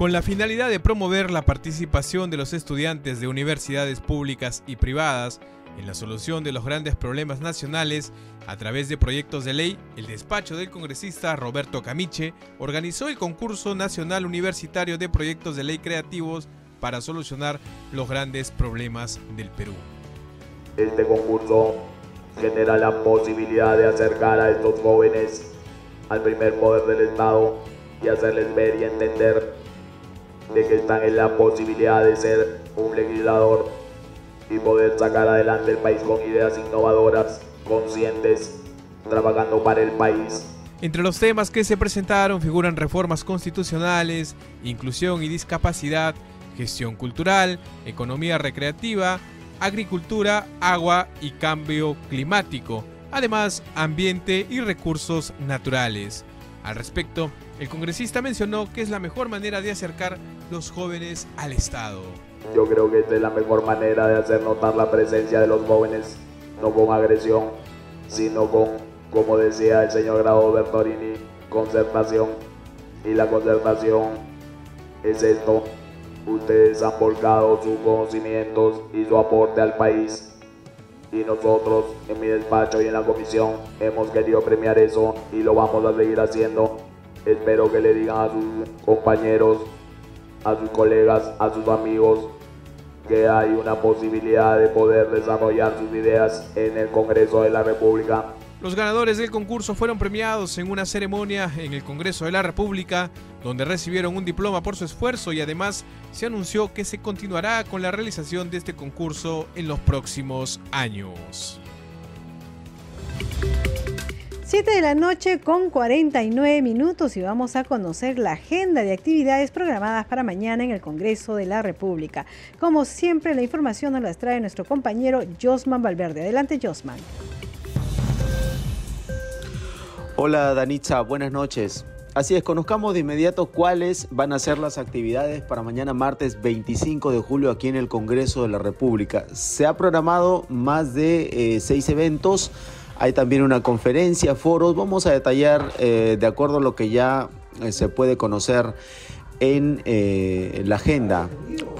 Con la finalidad de promover la participación de los estudiantes de universidades públicas y privadas en la solución de los grandes problemas nacionales a través de proyectos de ley, el despacho del congresista Roberto Camiche organizó el concurso nacional universitario de proyectos de ley creativos para solucionar los grandes problemas del Perú. Este concurso genera la posibilidad de acercar a estos jóvenes al primer poder del Estado y hacerles ver y entender de que están en la posibilidad de ser un legislador y poder sacar adelante el país con ideas innovadoras, conscientes, trabajando para el país. Entre los temas que se presentaron figuran reformas constitucionales, inclusión y discapacidad, gestión cultural, economía recreativa, agricultura, agua y cambio climático, además ambiente y recursos naturales. Al respecto, el congresista mencionó que es la mejor manera de acercar los jóvenes al Estado. Yo creo que esta es la mejor manera de hacer notar la presencia de los jóvenes, no con agresión, sino con, como decía el señor Grado Bertorini, concertación. Y la concertación es esto. Ustedes han volcado sus conocimientos y su aporte al país. Y nosotros, en mi despacho y en la comisión, hemos querido premiar eso y lo vamos a seguir haciendo Espero que le digan a sus compañeros a sus colegas, a sus amigos, que hay una posibilidad de poder desarrollar sus ideas en el Congreso de la República. Los ganadores del concurso fueron premiados en una ceremonia en el Congreso de la República, donde recibieron un diploma por su esfuerzo y además se anunció que se continuará con la realización de este concurso en los próximos años. 7 de la noche con 49 minutos y vamos a conocer la agenda de actividades programadas para mañana en el Congreso de la República. Como siempre, la información nos la trae nuestro compañero Josman Valverde. Adelante, Josman. Hola, Danitza, buenas noches. Así es, conozcamos de inmediato cuáles van a ser las actividades para mañana martes 25 de julio aquí en el Congreso de la República. Se ha programado más de eh, seis eventos hay también una conferencia, foros. Vamos a detallar eh, de acuerdo a lo que ya eh, se puede conocer en eh, la agenda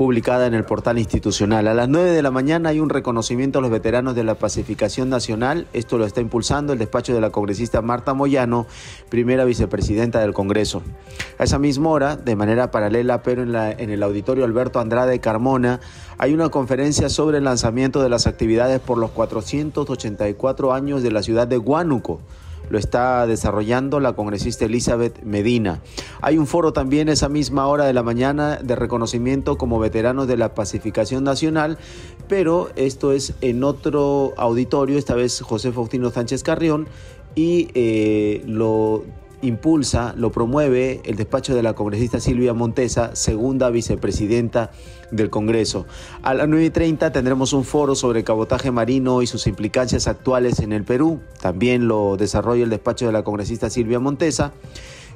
publicada en el portal institucional. A las 9 de la mañana hay un reconocimiento a los veteranos de la pacificación nacional. Esto lo está impulsando el despacho de la congresista Marta Moyano, primera vicepresidenta del Congreso. A esa misma hora, de manera paralela, pero en, el auditorio Alberto Andrade Carmona, hay una conferencia sobre el lanzamiento de las actividades por los 484 años de la ciudad de Huánuco lo está desarrollando la congresista Elizabeth Medina. Hay un foro también esa misma hora de la mañana de reconocimiento como veteranos de la pacificación nacional, pero esto es en otro auditorio, esta vez José Faustino Sánchez Carrión, y eh, lo impulsa, lo promueve el despacho de la congresista Silvia Montesa, segunda vicepresidenta del Congreso. A las 9.30 tendremos un foro sobre cabotaje marino y sus implicancias actuales en el Perú. También lo desarrolla el despacho de la congresista Silvia Montesa.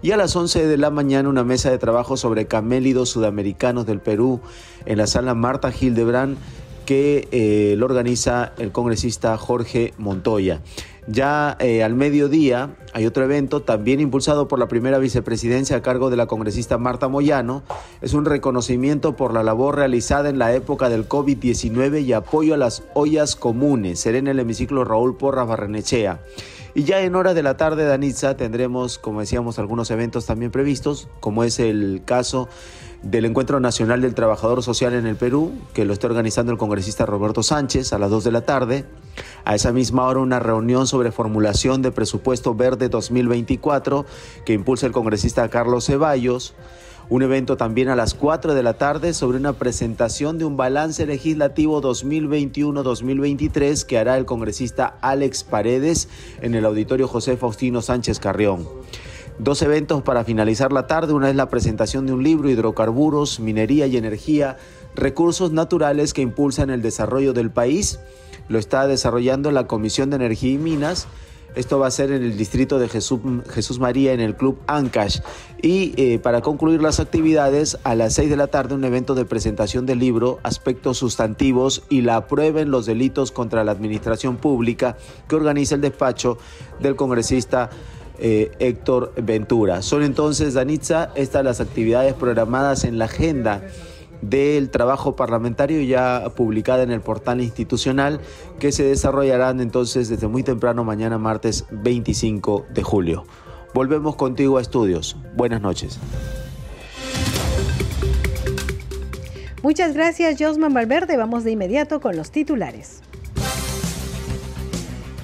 Y a las 11 de la mañana una mesa de trabajo sobre camélidos sudamericanos del Perú en la sala Marta Hildebrand que eh, lo organiza el congresista Jorge Montoya. Ya eh, al mediodía hay otro evento también impulsado por la primera vicepresidencia a cargo de la congresista Marta Moyano. Es un reconocimiento por la labor realizada en la época del COVID-19 y apoyo a las ollas comunes. Será en el hemiciclo Raúl Porras Barrenechea. Y ya en hora de la tarde, Danitza, tendremos, como decíamos, algunos eventos también previstos, como es el caso del Encuentro Nacional del Trabajador Social en el Perú, que lo está organizando el congresista Roberto Sánchez a las 2 de la tarde. A esa misma hora una reunión sobre formulación de presupuesto verde 2024 que impulsa el congresista Carlos Ceballos. Un evento también a las 4 de la tarde sobre una presentación de un balance legislativo 2021-2023 que hará el congresista Alex Paredes en el auditorio José Faustino Sánchez Carrión. Dos eventos para finalizar la tarde. Una es la presentación de un libro, Hidrocarburos, Minería y Energía, Recursos Naturales que impulsan el desarrollo del país. Lo está desarrollando la Comisión de Energía y Minas. Esto va a ser en el distrito de Jesús, María, en el Club Ancash. Y eh, para concluir las actividades, a las 6 de la tarde, un evento de presentación del libro Aspectos Sustantivos y la prueba en los delitos contra la administración pública que organiza el despacho del congresista eh, Héctor Ventura. Son entonces, Danitza, estas las actividades programadas en la agenda del trabajo parlamentario ya publicada en el portal institucional que se desarrollarán entonces desde muy temprano mañana martes 25 de julio. Volvemos contigo a estudios. Buenas noches. Muchas gracias, Josman Valverde. Vamos de inmediato con los titulares.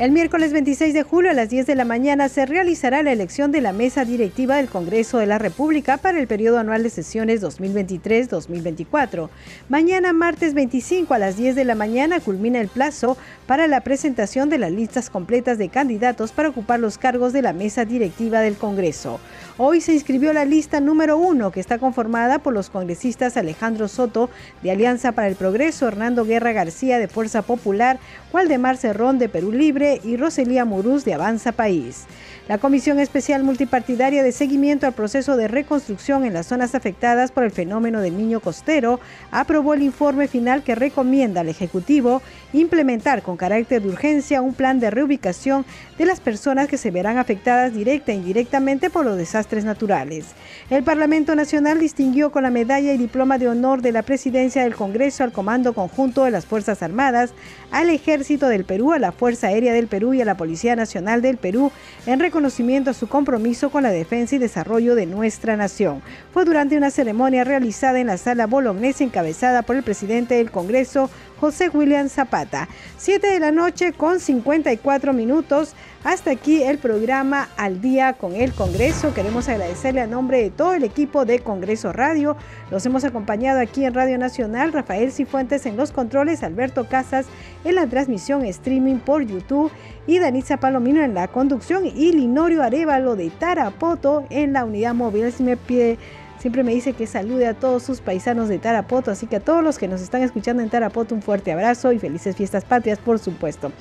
El miércoles 26 de julio a las 10 de la mañana se realizará la elección de la mesa directiva del Congreso de la República para el periodo anual de sesiones 2023-2024. Mañana, martes 25 a las 10 de la mañana, culmina el plazo para la presentación de las listas completas de candidatos para ocupar los cargos de la mesa directiva del Congreso. Hoy se inscribió la lista número uno, que está conformada por los congresistas Alejandro Soto de Alianza para el Progreso, Hernando Guerra García de Fuerza Popular, Waldemar Cerrón de Perú Libre y Roselía Murús de Avanza País. La Comisión Especial Multipartidaria de Seguimiento al Proceso de Reconstrucción en las zonas afectadas por el fenómeno del niño costero aprobó el informe final que recomienda al Ejecutivo implementar con carácter de urgencia un plan de reubicación de las personas que se verán afectadas directa e indirectamente por los desastres naturales. El Parlamento Nacional distinguió con la medalla y diploma de honor de la Presidencia del Congreso al Comando Conjunto de las Fuerzas Armadas, al Ejército del Perú, a la Fuerza Aérea de del Perú y a la Policía Nacional del Perú en reconocimiento a su compromiso con la defensa y desarrollo de nuestra nación. Fue durante una ceremonia realizada en la sala Bolognese encabezada por el presidente del Congreso, José William Zapata. 7 de la noche con 54 minutos. Hasta aquí el programa Al día con el Congreso. Queremos agradecerle a nombre de todo el equipo de Congreso Radio. Los hemos acompañado aquí en Radio Nacional, Rafael Cifuentes en los controles, Alberto Casas en la transmisión streaming por YouTube y Danitza Palomino en la conducción y Linorio Arevalo de Tarapoto en la unidad móvil. Si me pide Siempre me dice que salude a todos sus paisanos de Tarapoto, así que a todos los que nos están escuchando en Tarapoto un fuerte abrazo y felices fiestas patrias, por supuesto.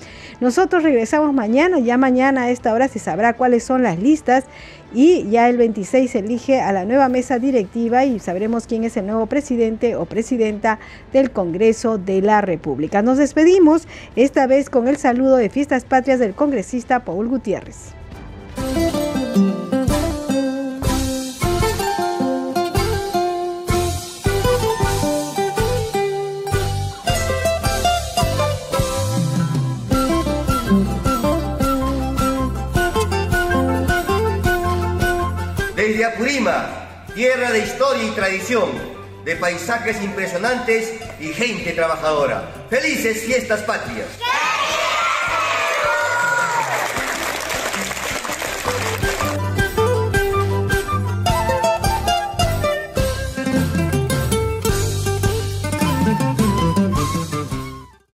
Nosotros regresamos mañana, ya mañana a esta hora se sabrá cuáles son las listas y ya el 26 se elige a la nueva mesa directiva y sabremos quién es el nuevo presidente o presidenta del Congreso de la República. Nos despedimos esta vez con el saludo de fiestas patrias del congresista Paul Gutiérrez. Desde Apurima, tierra de historia y tradición, de paisajes impresionantes y gente trabajadora. ¡Felices fiestas patrias!